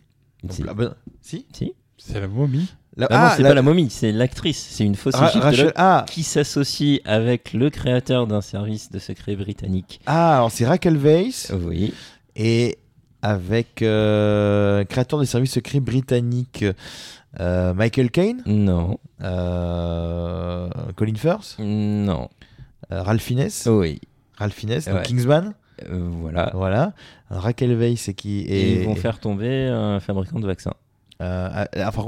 Si. plus. Ah, ben, si Si c'est la momie. La- Ah, non, c'est pas la momie, c'est l'actrice. C'est une fausse Ra- égyptologue Rachel- Ah, qui s'associe avec le créateur d'un service de secret britannique. ah, alors c'est Raquel Weiss Oui. et avec euh, créateur des services secrets britanniques Michael Caine, Non. euh, Colin Firth, Non. euh, Ralph Fiennes, Oui. Ralph Fiennes, Ouais. Kingsman, Euh, voilà. voilà. Raquel Weiss et qui Et et, ils vont faire tomber un fabricant de vaccins. euh,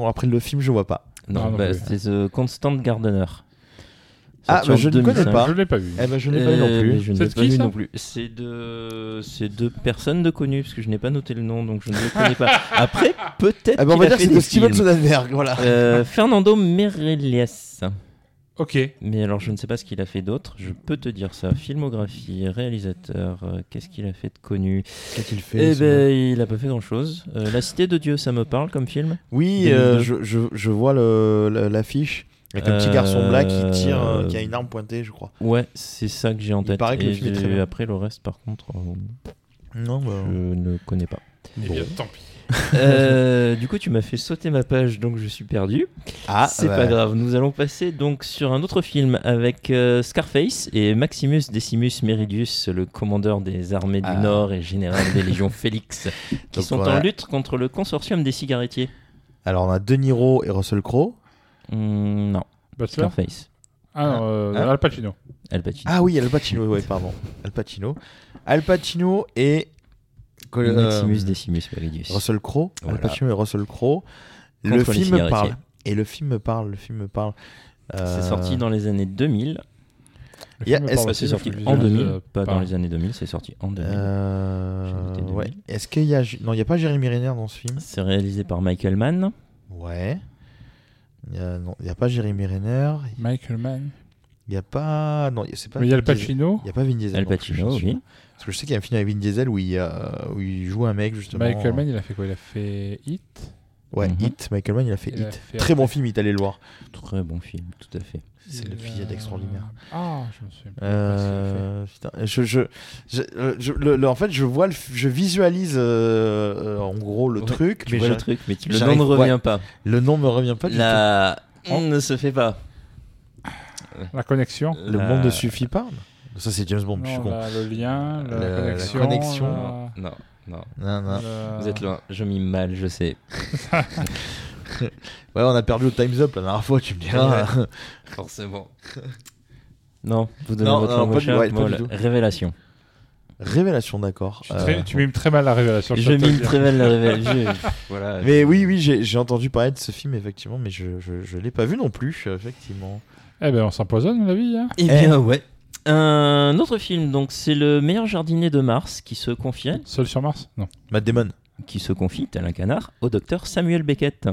après le film, je vois pas. Non, Ah, non bah, c'est The Constant Gardener. Ah, bah, je ne connais 2005. pas. Je l'ai pas vu. Eh ben, je n'ai pas eu non Euh, plus. Je ne C'est l'ai de pas qui, vu ça non plus. C'est de... c'est deux personnes de connues, parce que je n'ai pas noté le nom, donc je ne le connais pas. Après, peut-être Ah ben, on va a dire que c'est des de Steven films. Soderbergh, voilà. Euh, Fernando Meirelles. Ok. Mais alors, je ne sais pas ce qu'il a fait d'autre. Je peux te dire ça. Filmographie, réalisateur, euh, qu'est-ce qu'il a fait de connu? Qu'est-ce qu'il fait Eh ben, il a pas fait grand-chose. Euh, La Cité de Dieu, ça me parle comme film. Oui, euh, 2002. je, je, je vois le- le- l'affiche avec un petit Euh, garçon black qui tire, euh, qui a une arme pointée, je crois. Ouais, c'est ça que j'ai en Il tête. paraît que le Et film est très bien. Après, le reste, par contre, euh, Non, bah, je ne connais pas. Eh bien, tant pis. Euh, du coup, tu m'as fait sauter ma page, donc je suis perdu. Ah, c'est bah. pas grave. Nous allons passer donc sur un autre film avec euh, Scarface et Maximus Decimus Meridius, le commandeur des armées du Ah. Nord et général des légions Félix, qui Donc, sont en lutte contre le consortium des cigarettiers. Alors on a De Niro et Russell Crowe. Hmm, non, Butler Scarface. Ah non, euh, Hein Al Pacino. Al Pacino. Ah oui, Al Pacino, ouais, pardon. Al Pacino. Al Pacino et euh, Maximus Decimus Meridius. Russell Crowe. Voilà. Al Pacino et Russell Crowe. Le film me parle. Et le film me parle. Le film me parle. C'est Euh, sorti dans les années 2000. Le Y a- film me est-ce- parle Enfin, aussi, c'est sorti en visuel, 2000, euh, pas dans les années 2000, c'est sorti en 2000. Euh, J'ai noté ouais. 2000. Est-ce qu'il y a non, il y a pas Jérémy Renner dans ce film? C'est réalisé par Michael Mann. Ouais. Il y a, non, pas Jérémy Renner. Michael Mann. Il y a pas non, c'est pas. Mais il y a Al Vin. Pacino. Il y a pas Vin Diesel. Al non Pacino, suis oui. Parce que je sais qu'il y a un film avec Vin Diesel où il, euh, où il joue un mec justement. Michael Mann, il a fait quoi? Il a fait Hit. Ouais, Mhm. Hit. Michael Mann, il a fait Il a Hit. fait Très bon film, Hit, allez le voir. Très bon film, tout à fait. C'est le Il fusillade a- extraordinaire. Ah, je me souviens. Euh, putain, je, je, je, euh, je- le- le- en fait, je vois, le, je visualise euh, euh, en gros le Ouais, truc, Tu mais vois le truc, mais tu- le nom ne revient ouais. pas. le nom me revient pas du La Oh. ne se fait pas. La connexion. tout. Le La- monde ne suffit pas. Ça, c'est James Bond, je suis con. la- le lien, la, La- la connexion. Non, non. Non, non. la- Vous êtes loin. Je mime mal, je sais. Ouais, on a perdu le Time's Up la dernière fois, tu me diras. Forcément. Non, vous donnez Non, votre non, pas au du- chat, ouais, pas moi, du la- tout. Révélation. Révélation, d'accord. Tu, Euh, mimes très mal la révélation. Je mime très mal la révélation. voilà. Mais oui, oui, j'ai entendu parler de ce film, effectivement, mais je, je, je l'ai pas vu non plus, effectivement. Eh ben, on s'empoisonne, la vie. Hein. Eh bien, ouais. Un autre film, donc c'est le meilleur jardinier de Mars qui se confiait, Seul sur Mars? Non. Matt Damon. qui se confie, tel un canard, au docteur Samuel Beckett.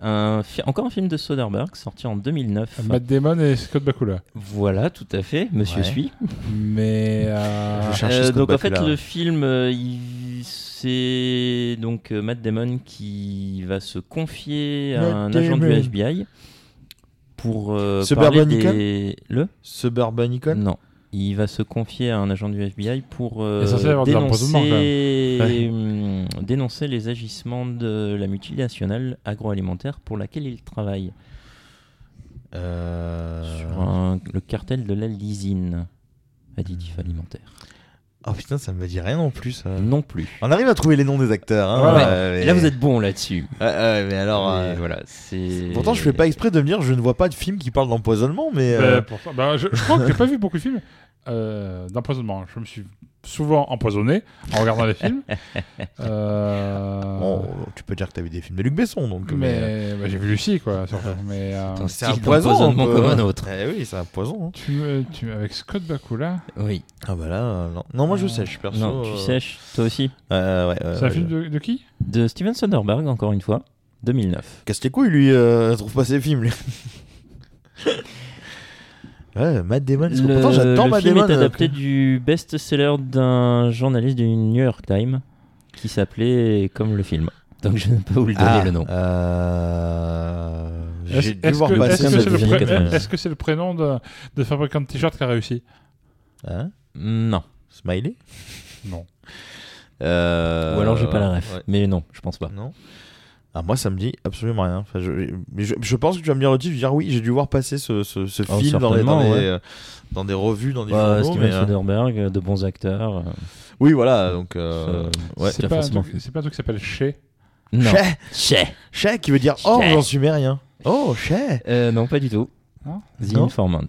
Un encore un film de Soderbergh sorti en 2009. Matt Damon et Scott Bakula. Voilà, tout à fait, monsieur Ouais. suit. Mais. euh, Je Euh, Scott donc en fait Bakula. le film euh, il- c'est donc euh, Matt Damon qui va se confier à Matt un agent du. FBI pour euh, Suburban parler des... le Suburban Icon non il va se confier à un agent du FBI pour euh, dénoncer... dénoncer les agissements de la multinationale agroalimentaire pour laquelle il travaille Euh, sur un- le cartel de la lysine additif alimentaire Oh putain, ça me dit rien non plus. ça. non plus On arrive à trouver les noms des acteurs. Hein, Ouais. euh, mais- là vous êtes bon là-dessus mais alors. Mais euh, voilà, c'est. Pourtant, je fais pas exprès de me dire, je ne vois pas de film qui parle d'empoisonnement, mais. pourtant- ben, je, je crois que j'ai pas vu beaucoup de films euh, d'empoisonnement. Je me suis souvent empoisonné en regardant les films. Euh, bon, tu peux dire que t'as vu des films de Luc Besson, donc. mais, mais ben, j'ai vu Lucie, quoi. surtout. mais euh, Un C'est un poison. d'empoisonnement un peu. comme un autre. Eh oui, c'est un poison. hein. tu, tu, avec Scott Bakula, Oui. Ah bah là, euh, non. Non, moi je sèche, perso. Non, tu euh, sèches, toi aussi. euh, ouais, c'est un film de, de qui De Steven Soderbergh, encore une fois, 2009. Casse les couilles, lui, euh, trouve pas ses films, lui. ouais, Matt Damon. parce que Pourtant, j'adore le Matt film Damon. est euh, adapté du best-seller d'un journaliste du New York Times qui s'appelait comme le film. Donc je ne peux pas vous le donner Ah, le nom. euh, Est-ce J'ai dû est-ce voir que passer. est-ce que c'est le, pré- est-ce que c'est le prénom de, de fabricant de t-shirts qui a réussi? Hein? Non. Smiley? Non. Euh, Ou alors j'ai pas la ref. ouais. Mais non, je pense pas. Non? Ah, moi, ça me dit absolument rien. Enfin, je, mais je, je pense que tu vas me dire le titre. Je vais dire oui, j'ai dû voir passer ce, ce, ce Oh, film dans des, dans, ouais. euh, dans des revues, dans des Bah, journaux. Steven mais, euh, Soderbergh, euh, de bons acteurs. euh, Oui, voilà. Donc, euh, ouais. c'est, tiens, pas pas un truc qui s'appelle Chez Non. Chez, Chez. Chez, qui veut dire oh, j'en sumérien. Oh, Chez. Euh, non, pas du tout. Non The Non. Informant.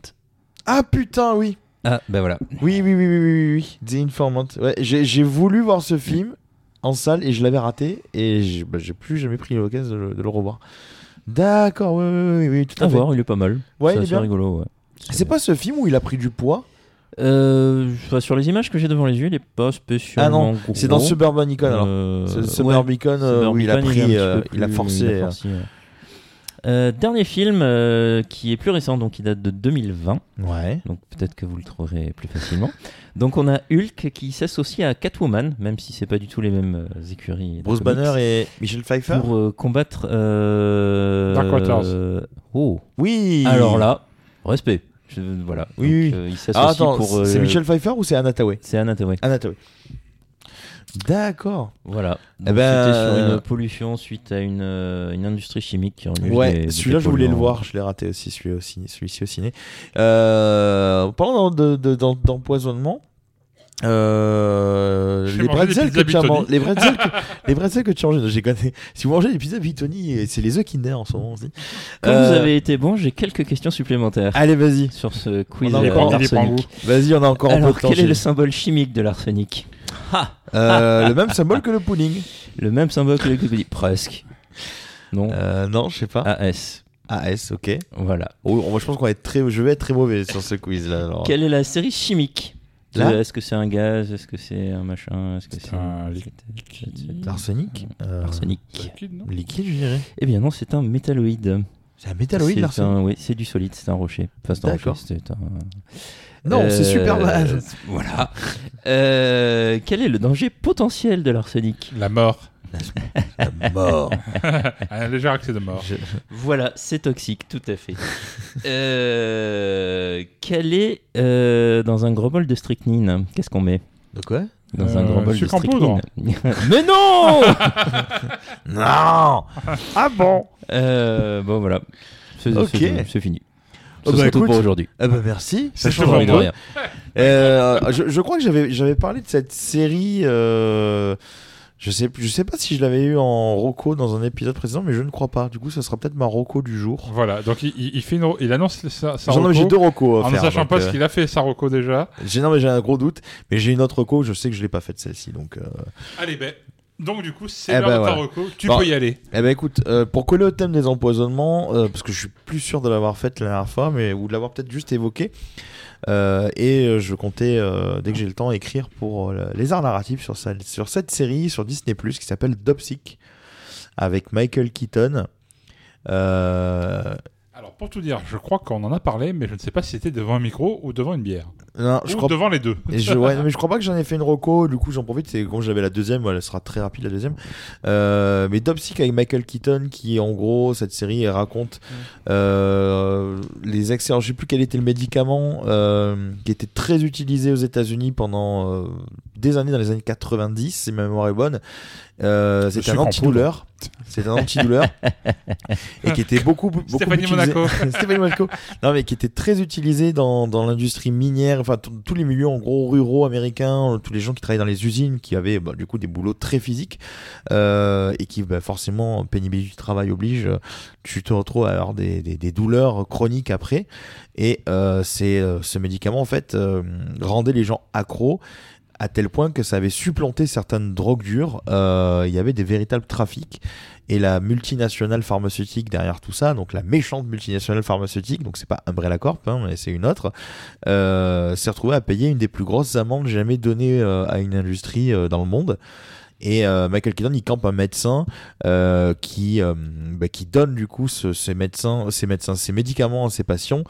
Ah putain, oui. Ah, bah voilà. Oui, oui, oui, oui, oui, oui, oui. The Informant. Ouais, j'ai, j'ai voulu voir ce film en salle et je l'avais raté et j'ai, bah, plus jamais pris l'occasion de, le- de le revoir. D'accord, oui, oui, oui, oui, tout à À fait. voir, il est pas mal. Ouais, c'est rigolo, ouais. C'est pas ce film où il a pris du poids? Euh, sur les images que j'ai devant les yeux, il est pas spécialement Ah non, c'est dans Suburban Icon alors. Euh, C'est ouais, Suburban euh, où il a Suburban, pris, euh, il a forcé. il a forcé, ouais. Euh, dernier film euh, qui est plus récent, donc il date de 2020. Ouais. Donc peut-être que vous le trouverez plus facilement. donc on a Hulk qui s'associe à Catwoman, même si c'est pas du tout les mêmes euh, écuries. Bruce Banner et Michel Pfeiffer. pour euh, combattre. euh, Dark Waters. euh, oh. Oui. Alors là, respect. Je- voilà. Oui, Donc, oui. euh, il s'associe Ah, attends, pour. euh, c'est Michel Pfeiffer ou c'est Anna Tawai C'est Anna Tawai. Anna Tawai. D'accord. Voilà. Eh ben, C'était sur euh, une pollution suite à une, euh, une industrie chimique qui enlève Ouais, celui-là je voulais le voir, je l'ai raté aussi, celui aussi, celui-ci au ciné. Euh, en parlant de- de- d'em- d'empoisonnement, euh, les mangé bretzels que tu as les bretzels que, les bretzels que tu as mangés, j'ai connu. Si vous mangez des pizzas Vitoni, c'est les œufs Kinder en ce moment aussi. Comme Euh, vous avez été bon, j'ai quelques questions supplémentaires. Allez, vas-y. Sur ce quiz On a euh, encore- arsenic. Vas-y, on a encore un peu Alors, de temps. quel est le symbole chimique de l'arsenic? Euh, le même symbole que le pudding. Le même symbole que le pudding Presque. Non. Euh, non, je sais pas. AS. AS, ok. Voilà. Oh, on- je pense qu'on va être très, je vais être très mauvais sur ce quiz là. alors. Quelle est la série chimique Est-ce que c'est un gaz Est-ce que c'est un machin Est-ce que c'est un L'arsenic euh, Arsenic. Liquide, non Liquide, je dirais. Eh bien non, c'est un métalloïde. C'est un métalloïde, l'arsenic Oui, c'est du solide, c'est un rocher. Enfin, c'est un D'accord. rocher, c'est un... Non, c'est super mal. Voilà. Euh, quel est le danger potentiel de l'arsenic La mort. La mort. un léger accès de mort. Voilà, c'est toxique, tout à fait. Euh, quel est euh, dans un gros bol de strychnine Qu'est-ce qu'on met De quoi Dans un Euh, gros bol de strychnine. Mais non Non Ah bon Euh, Bon voilà, c'est fini. Oh Ce bah sera tout pour aujourd'hui. Eh ben merci. C'est moi. rien. Euh, je, je crois que j'avais j'avais parlé de cette série. euh, je sais je sais pas si je l'avais eu en Rocco dans un épisode précédent, mais je ne crois pas. Du coup, ça sera peut-être ma Rocco du jour. Voilà, donc il, il- il fait une- il annonce sa, sa J'en ai- reco, j'ai deux Rocco en ne sachant pas euh, ce qu'il a fait sa reco déjà. J'ai non mais j'ai un gros doute, mais j'ai une autre Rocco. Je sais que je l'ai pas faite celle-ci, donc. euh, Allez, ben. Donc du coup, c'est Eh l'heure ben, de reco. Tu Bon. peux y aller. Eh ben écoute, euh, pour coller au thème des empoisonnements, euh, parce que je suis plus sûr de l'avoir faite la dernière fois, mais ou de l'avoir peut-être juste évoqué, euh, et euh, je comptais dès que j'ai le temps écrire pour les arts narratifs sur, sa- sur cette série sur Disney qui s'appelle Dopsic avec Michael Keaton. Pour tout dire, je crois qu'on en a parlé, mais je ne sais pas si c'était devant un micro ou devant une bière. non, je ou crois devant les deux. Et je, ouais, mais je crois pas que j'en ai fait une reco, du coup j'en profite, c'est quand j'avais la deuxième, elle sera très rapide la deuxième. Euh, mais Dopsic avec Michael Keaton, qui en gros, cette série, elle raconte euh, les excès, je sais plus quel était le médicament, euh, qui était très utilisé aux États-Unis pendant euh, des années, dans les années 90, si ma mémoire est bonne. Euh, c'était un antidouleur. C'était un antidouleur. et qui était beaucoup, beaucoup Stéphanie utilisé- Monaco. Stéphanie Monaco. Non, mais qui était très utilisé dans, dans l'industrie minière, enfin, tous les milieux en gros ruraux américains, euh, tous les gens qui travaillaient dans les usines, qui avaient bah, du coup des boulots très physiques, euh, et qui, bah, forcément, pénibilité du travail oblige, euh, tu te retrouves à avoir des, des, des douleurs chroniques après. Et euh, c'est ce médicament, en fait, rendait les gens accros à tel point que ça avait supplanté certaines drogues dures. Euh, Il y avait des véritables trafics. Et la multinationale pharmaceutique derrière tout ça, donc la méchante multinationale pharmaceutique, donc c'est pas Umbrella Corp, hein, mais c'est une autre, euh, s'est retrouvée à payer une des plus grosses amendes jamais données euh, à une industrie dans le monde. Et Michael Keaton, il campe un médecin qui bah, qui donne du coup ce- ces médecins, ces médecins, ces médicaments à ses patients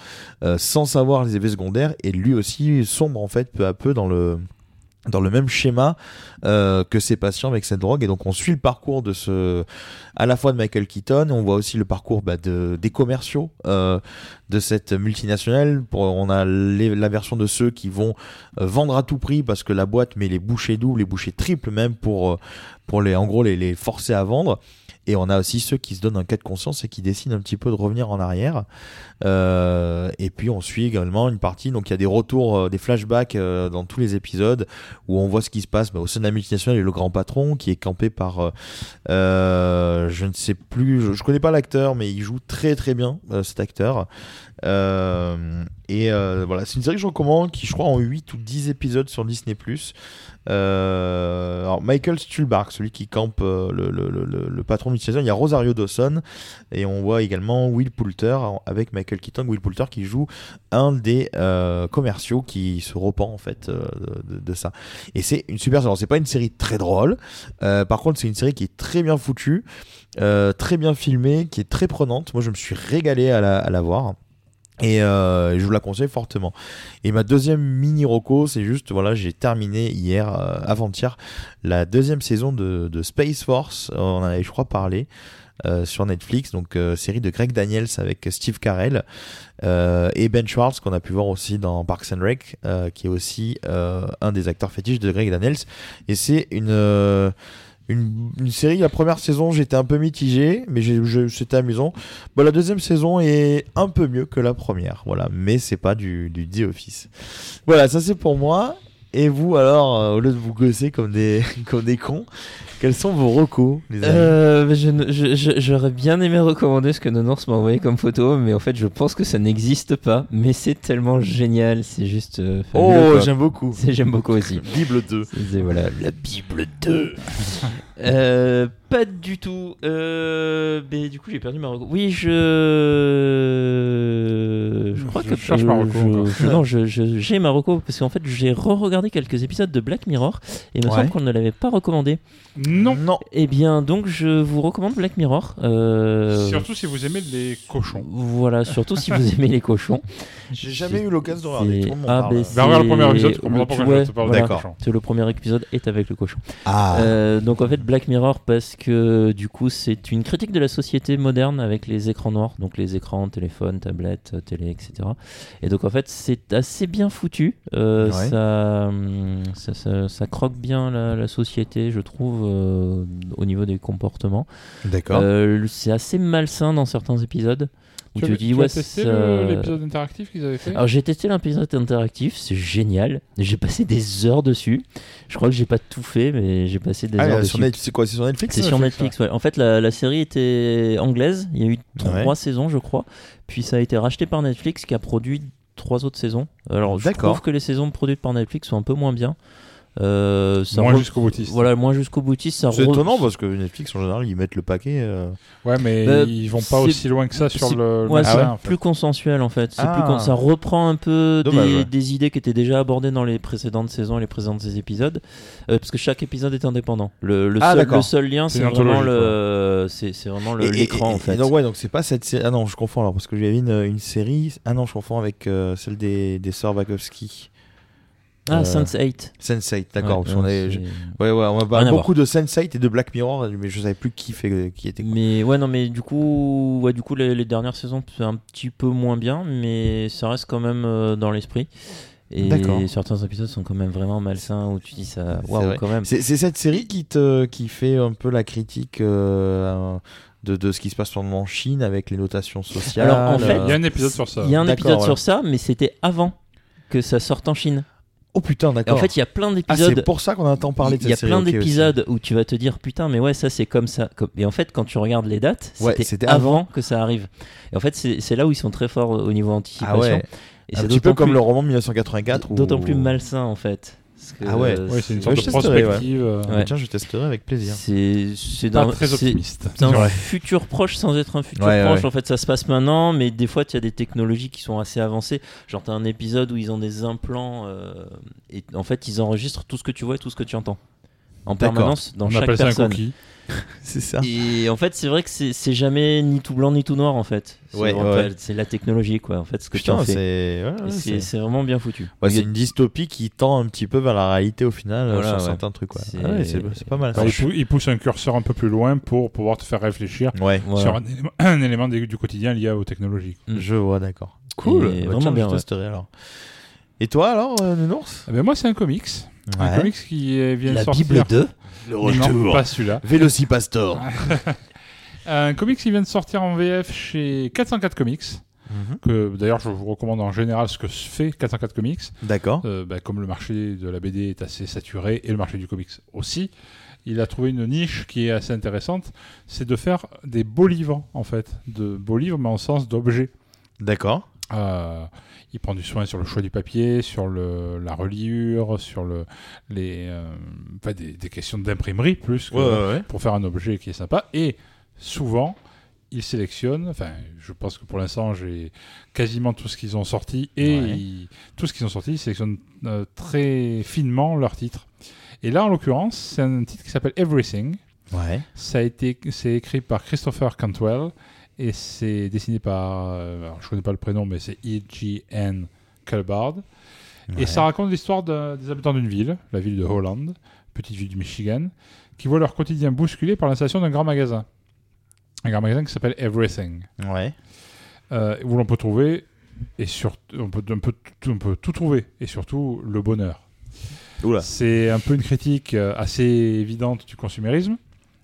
sans savoir les effets secondaires. Et lui aussi sombre en fait peu à peu dans le dans le même schéma euh, que ses patients avec cette drogue. Et donc on suit le parcours de ce à la fois de Michael Keaton on voit aussi le parcours bah, de, des commerciaux euh, de cette multinationale. On a la version de ceux qui vont euh, vendre à tout prix parce que la boîte met les bouchées doubles les bouchées triples même pour pour les en gros les forcer à vendre. Et on a aussi ceux qui se donnent un cas de conscience et qui décident un petit peu de revenir en arrière. Euh, et puis on suit également une partie, donc il y a des retours, euh, des flashbacks euh, dans tous les épisodes où on voit ce qui se passe bah, au sein de la multinationale et le grand patron qui est campé par, je ne sais plus, je, je connais pas l'acteur, mais il joue très très bien cet acteur. Et voilà, c'est une série que je recommande qui, je crois, en 8 ou 10 épisodes sur Disney. Euh, alors, Michael Stuhlbarg, celui qui campe le, le, le, le- patron du il y a Rosario Dawson et on voit également Will Poulter avec Michael Keaton. Will Poulter qui joue un des euh, commerciaux qui se repent en fait euh, de, ça. Et c'est une super série. C'est pas une série très drôle, euh, par contre, c'est une série qui est très bien foutue, très bien filmée, qui est très prenante. Moi, je me suis régalé à la, voir. Et je vous la conseille fortement. Et ma deuxième mini roco, c'est juste, voilà, j'ai terminé hier, avant-hier, la deuxième saison de, de Space Force. On en avait, je crois, parlé. Euh, sur Netflix, donc euh, série de Greg Daniels avec Steve Carell euh, et Ben Schwartz qu'on a pu voir aussi dans Parks and Rec, qui est aussi un des acteurs fétiches de Greg Daniels. Et c'est une une, une série, la première saison, j'étais un peu mitigé, mais c'était amusant. Bon, la deuxième saison est un peu mieux que la première, voilà, mais c'est pas du, du The Office. Voilà, ça c'est pour moi. Et vous, alors, euh, au lieu de vous gosser comme des, comme des cons, quels sont vos recos, les amis Euh, je ne- je- je- J'aurais bien aimé recommander ce que Nonours m'a envoyé comme photo, mais en fait, je pense que ça n'existe pas. Mais c'est tellement génial, c'est juste. euh, fabuleux, Oh, quoi. j'aime beaucoup. C'est- J'aime beaucoup aussi. Bible 2. C'est voilà, la Bible 2. Euh, pas du tout. Euh, mais du coup, j'ai perdu ma reco. Oui, je. Je crois Je que. cherche ma reco je- encore. je- non, je- je- j'ai ma reco parce qu'en fait, j'ai re-regardé quelques épisodes de Black Mirror et il me Ouais. semble qu'on ne l'avait pas recommandé. Non. Non. Eh bien, donc, je vous recommande Black Mirror. Euh, Surtout si vous aimez les cochons. Voilà, surtout si vous aimez les cochons. J'ai jamais eu l'occasion de regarder. C'est- Tout le monde m'en ah, ben, le premier épisode, tu c'est- ouais, je voilà. le premier épisode est avec le cochon. Ah. Euh, donc en fait Black Mirror parce que du coup c'est une critique de la société moderne avec les écrans noirs, donc les écrans, téléphone, tablette, euh, télé, etc. Et donc en fait c'est assez bien foutu. Euh, Ouais. ça, hum, ça, ça- ça croque bien la, la société, je trouve, euh, au niveau des comportements. D'accord. C'est assez malsain dans certains épisodes. Où Tu, tu, as, dis tu ouais, as testé ça- l'épisode interactif qu'ils avaient fait alors j'ai testé l'épisode interactif, c'est génial. J'ai passé des heures dessus. Je crois que j'ai pas tout fait, mais j'ai passé des Ah, heures dessus. C'est quoi C'est sur Netflix C'est sur Netflix, ouais. En fait, la, la série était anglaise. Il y a eu trois Ouais. saisons, je crois. Puis ça a été racheté par Netflix qui a produit trois autres saisons. Alors, je trouve que les saisons produites par Netflix sont un peu moins bien. Euh, ça Moins re- jusqu'au boutiste. Voilà, moins jusqu'au boutiste. C'est re- étonnant parce que Netflix en général ils mettent le paquet. euh, Ouais, mais Bah, ils vont pas aussi loin que ça sur le, le ouais, c'est en fait. plus consensuel en fait. C'est Ah. plus con- Ça reprend un peu Dommage, des, ouais. des idées qui étaient déjà abordées dans les précédentes saisons, les précédents épisodes, Euh, parce que chaque épisode est indépendant. Le, le Ah, seul, d'accord. le seul lien, C'est vraiment le, c'est c'est vraiment le- et- et- l'écran et- en fait. et donc ouais, donc c'est pas cette série. Ah non, je confonds alors parce que j'avais une, une série. Ah non, je confonds avec euh, celle des des sœurs Wachowski. Ah, Euh, Sense8. Sense8, d'accord. Ouais, est- c'est- Ouais, ouais, on va Rien parler à beaucoup de Sense8 et de Black Mirror, mais je savais plus qui fait qui était. quoi. Mais ouais, non, mais du coup, ouais, du coup, les, les dernières saisons, c'est un petit peu moins bien, mais ça reste quand même euh, dans l'esprit. Et certains épisodes sont quand même vraiment malsains où tu dis ça, C'est waouh, quand même. C'est cette série qui te qui fait un peu la critique euh, de, de ce qui se passe en Chine avec les notations sociales. Alors, en fait, Il y a un épisode sur ça. Il y a un épisode sur ça, mais c'était avant que ça sorte en Chine. Oh putain, d'accord. en fait, il y a plein Ah, d'épisodes. c'est pour ça qu'on entend parler de Il y a plein d'épisodes où tu vas te dire putain mais ouais ça c'est comme ça et en fait quand tu regardes les dates Ouais, c'était avant. avant. que ça arrive et en fait c'est là où ils sont très forts au niveau anticipation Ah ouais. et Un petit peu d'autant comme plus- le roman 1984. où- d'autant plus malsain en fait que, Ah ouais. euh, Ouais, c'est une sorte je de ouais. prospective. euh, Ouais. Tiens, je testerai avec plaisir. c'est c'est Pas très optimiste. c'est un Ouais. futur proche sans être un futur Ouais, proche ouais. en fait ça se passe maintenant mais des fois tu as des technologies qui sont assez avancées genre t'as un épisode où ils ont des implants euh, et en fait ils enregistrent tout ce que tu vois et tout ce que tu entends en permanence dans On chaque appelle ça un personne. C'est ça. Et en fait, c'est vrai que c'est c'est jamais ni tout blanc ni tout noir en fait. C'est Ouais, vraiment ouais. pas- c'est la technologie quoi. En fait, ce que tu Putain, en fais. c'est c'est c'est c'est vraiment bien foutu. ouais, c'est une dystopie qui tend un petit peu vers la réalité au final Voilà, sur ouais. certains trucs. C'est- Ah ouais, c'est c'est pas mal. Ça. il, pou- il pousse un curseur un peu plus loin pour pouvoir te faire réfléchir Ouais, Voilà. sur un élément, un élément du, quotidien lié aux technologies. Mm. je vois, d'accord. Cool. Et Bah, vraiment tiens, bien, Je ouais. testerai alors. Et toi alors, euh, Nounours? Eh ben, moi, c'est un comics. Un comics qui vient de La sortir. Bible 2 Non, pas celui-là. Vélocipastor. Un comics qui vient de sortir en VF chez 404 Comics. Mhm. Que d'ailleurs, je vous recommande en général ce que fait 404 Comics. D'accord. Euh, bah, comme le marché de la BD est assez saturé et le marché du comics aussi, il a trouvé une niche qui est assez intéressante, c'est de faire des beaux livres en fait, de beaux livres mais en sens d'objets. D'accord. Euh, il prend du soin sur le choix du papier, sur le, la reliure, sur le, les, euh, enfin, des, des questions d'imprimerie plus que Ouais, ouais, ouais. pour faire un objet qui est sympa. Et souvent, il sélectionne, enfin, je pense que pour l'instant, j'ai quasiment tout ce qu'ils ont sorti et Ouais. ils- tout ce qu'ils ont sorti, ils sélectionnent euh, très finement leurs titres. Et là, en l'occurrence, c'est un titre qui s'appelle Everything. Ça a été, c'est écrit par Christopher Cantwell et c'est dessiné par, euh, alors, je connais pas le prénom, mais c'est E.G.N. Culbard. Ouais. Et ça raconte l'histoire des habitants d'une ville, la ville de Holland, petite ville du Michigan, qui voient leur quotidien bousculé par l'installation d'un grand magasin. un grand magasin qui s'appelle Everything. Ouais. Euh, où l'on peut trouver, et surtout, on peut, on, peut, tout- on peut tout trouver, et surtout le bonheur. C'est un peu une critique euh, assez évidente du consumérisme.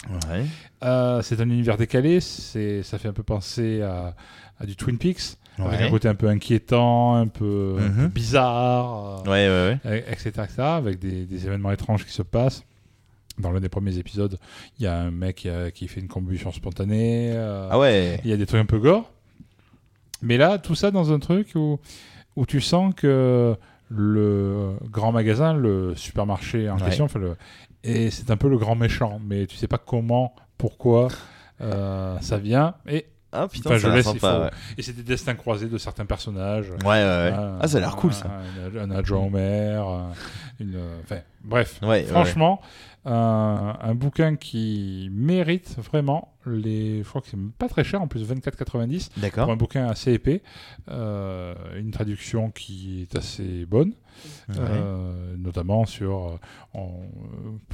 Ouais. Euh, c'est un univers décalé, c'est, ça fait un peu penser à, à du Twin Peaks, avec un côté un peu inquiétant, un peu, un peu Mhm. bizarre, euh, Ouais, ouais, ouais. et- etc., etc., avec des, des événements étranges qui se passent. Dans l'un des premiers épisodes, il y a un mec qui, a- qui fait une combustion spontanée. euh, Ah ouais. Il y a des trucs un peu gore. Mais là, tout ça dans un truc où, où tu sens que le grand magasin, le supermarché en Ouais. question, enfin, le- et c'est un peu le grand méchant, mais tu sais pas comment, pourquoi euh, ça vient. Et Ah putain, enfin, ça je laisse. sympa, il faut- ouais. Et c'est des destins croisés de certains personnages. Ouais, ouais, ouais. Ah, ça a l'air cool, ça. Un, un adjoint au maire, une, enfin, bref. Ouais, Franchement, un, un bouquin qui mérite vraiment les. Je crois que c'est pas très cher en plus, 24,90. D'accord. Pour un bouquin assez épais. Euh, une traduction qui est assez bonne. Ouais. Euh, notamment sur. euh,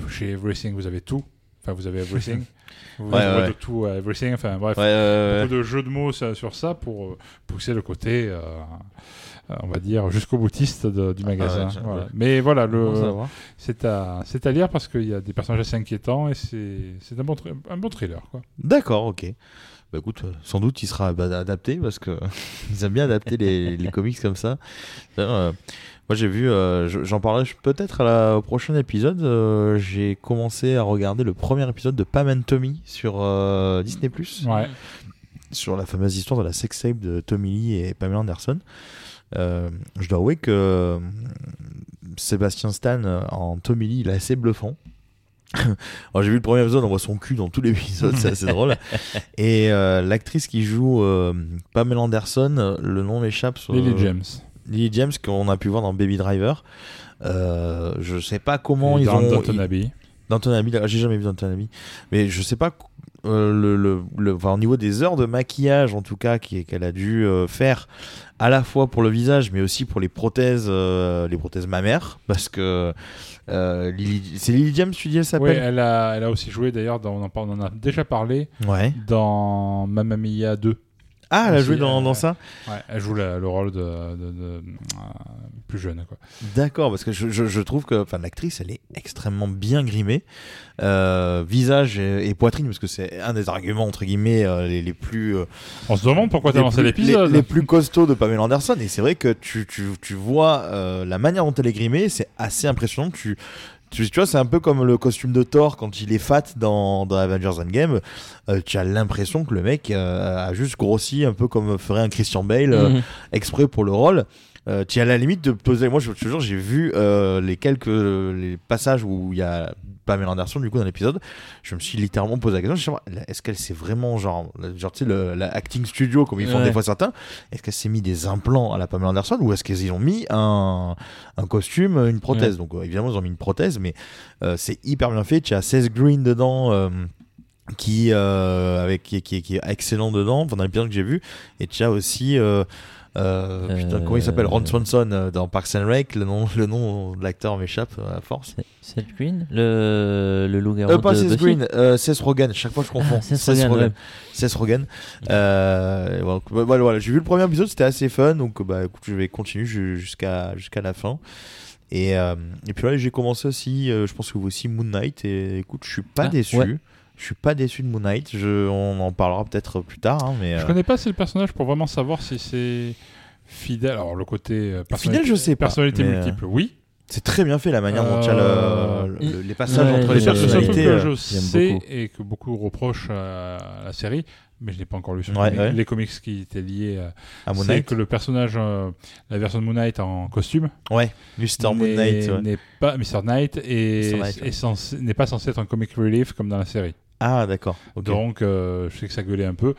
chez Everything, vous avez tout. Enfin, vous avez Everything. vous Ouais, avez ouais. de tout à Everything. Enfin, bref. Ouais, ouais, ouais. Beaucoup de jeux de mots sur ça pour euh, pousser le côté. euh, euh, on va dire jusqu'au boutiste de- du magasin. ouais, Voilà. ouais. Mais voilà, le, c'est à, c'est à lire parce qu'il y a des personnages assez inquiétants et c'est, c'est un, bon un bon thriller. Quoi. D'accord, ok. Bah écoute, sans doute il sera bah, adapté parce que ils aiment bien adapter les, les comics comme ça. D'ailleurs, euh, moi j'ai vu, euh, je- j'en parlerai peut-être au prochain épisode. euh, j'ai commencé à regarder le premier épisode de Pam and Tommy sur euh, Disney Ouais. sur la fameuse histoire de la sex tape de Tommy Lee et Pamela Anderson. Je dois avouer que Sébastien Stan en Tommy Lee, il est assez bluffant. Alors, j'ai vu le premier épisode, on voit son cul dans tout l'épisode, c'est assez drôle. Et l'actrice qui joue Pamela Anderson, le nom m'échappe. sur- Lily James. Lily James, qu'on a pu voir dans Baby Driver. Euh, je sais pas comment Et ils dans ont. Downton ils- Abbey. J'ai jamais vu Downton Abbey. Mais je sais pas. euh, le, le, le- enfin, au niveau des heures de maquillage, en tout cas, qu'elle a dû euh, faire à la fois pour le visage, mais aussi pour les prothèses, euh, les prothèses mammaires, parce que euh, c'est Lily James, tu dis, elle Oui, s'appelle? elle a, elle a aussi joué d'ailleurs, on, en, on en a déjà parlé, Ouais. dans Mamma Mia 2. Ah, elle a joué dans, euh, dans ça Ouais, elle joue la- le rôle de, de- de- euh, plus jeune. Quoi. D'accord, parce que je, je- je trouve que l'actrice, elle est extrêmement bien grimée. Euh, visage et, et poitrine, parce que c'est un des arguments, entre guillemets, euh, les, les plus... euh, On se demande pourquoi t'as lancé l'épisode. Les, les plus costauds de Pamela Anderson. Et c'est vrai que tu, tu, tu vois la manière dont elle est grimée, c'est assez impressionnant. Tu, tu, tu vois, c'est un peu comme le costume de Thor quand il est fat dans, dans Avengers Endgame. Euh, tu as l'impression que le mec euh, a juste grossi un peu comme ferait un Christian Bale euh, Mhm. exprès pour le rôle. Euh, tu as la limite de poser. Moi, je te jure, j'ai vu euh, les quelques les passages où il y a Pamela Anderson du coup dans l'épisode. Je me suis littéralement posé la question. Est-ce qu'elle s'est vraiment genre, genre tu sais, le, la acting studio comme ils font Ouais. des fois certains Est-ce qu'elle s'est mis des implants à la Pamela Anderson ou est-ce qu'ils ont mis un, un costume, une prothèse? Donc euh, évidemment, ils ont mis une prothèse, mais c'est hyper bien fait. Tu as 16 Green dedans. qui, euh, avec, qui, qui- qui est excellent dedans pendant l'épisode que j'ai vu et tu as aussi euh, euh, putain, Euh, comment il s'appelle? Ron Swanson euh, dans Parks and Rec le nom, le nom de l'acteur m'échappe euh, à force Seth Green? Le, le loup-garou pas Seth Green, Seth Rogen, chaque fois je confonds. Ah, Seth Rogen, ouais. Seth Rogen. Euh, voilà, bah, voilà, voilà, j'ai vu le premier épisode, c'était assez fun, donc bah écoute, je vais continuer ju- jusqu'à jusqu'à la fin. Et, euh, et puis là, j'ai commencé aussi, euh, je pense que vous aussi, Moon Knight. Et écoute, je suis pas Ah, déçu. ouais. Je suis pas déçu de Moon Knight. Je, on en parlera peut-être plus tard, hein, mais. Je euh, connais pas assez le personnage pour vraiment savoir si c'est fidèle. Alors, le côté euh, personnalité, Fidèle, je sais pas, personnalité euh, multiple, oui. C'est très bien fait la manière dont il y a Euh, le- le- les passages ouais, entre les personnalités. que je sais et que beaucoup reprochent à la série, mais je n'ai pas encore lu sur Ouais, les, ouais. les comics qui étaient liés à, À Moon c'est Knight. que le personnage, euh, la version de Moon Knight en costume, Ouais, Mr. Moon Knight. n'est pas Mr. Knight et n'est pas censé être un comic relief comme dans la série. Ah, d'accord. Donc, euh, je sais que ça gueulait un peu.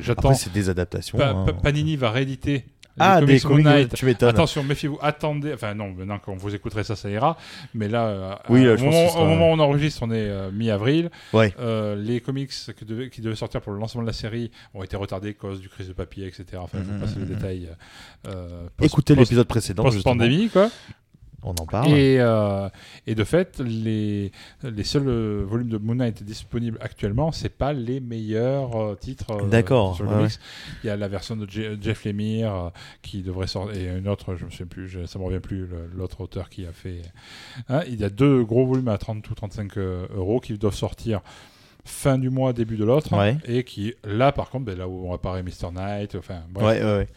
J'attends. C'est des adaptations. Pa- hein. Pa- Panini va rééditer. Ah, des comics tu m'étonnes. Attention, méfiez-vous, attendez. Enfin, non, maintenant, quand vous écouterez ça, ça ira. Mais là, euh, Oui, là, au, moment, que ce sera- au moment où on enregistre, on est euh, mi-avril. Ouais. Euh, les comics qui devaient, qui devaient sortir pour le lancement de la série ont été retardés à cause du crise de papier, etc. Enfin, je vais Mhm, passer les mhm, détails. Écoutez l'épisode précédent. Post-pandémie, quoi. On en parle. Et, euh, et de fait, les, les seuls euh, volumes de Moon Knight disponibles actuellement, c'est pas les meilleurs euh, titres D'accord, ouais. Il y a la version de Je- Jeff Lemire qui devrait sortir, et une autre, je me souviens plus, je- ça me revient plus, l'autre auteur qui a fait. Hein, il y a deux gros volumes à 30 ou 35 euh, euros qui doivent sortir fin du mois, début de l'autre, Ouais. et qui, là par contre, ben, là où on apparaît Mr. Knight, enfin, bref, Ouais, ouais, ouais.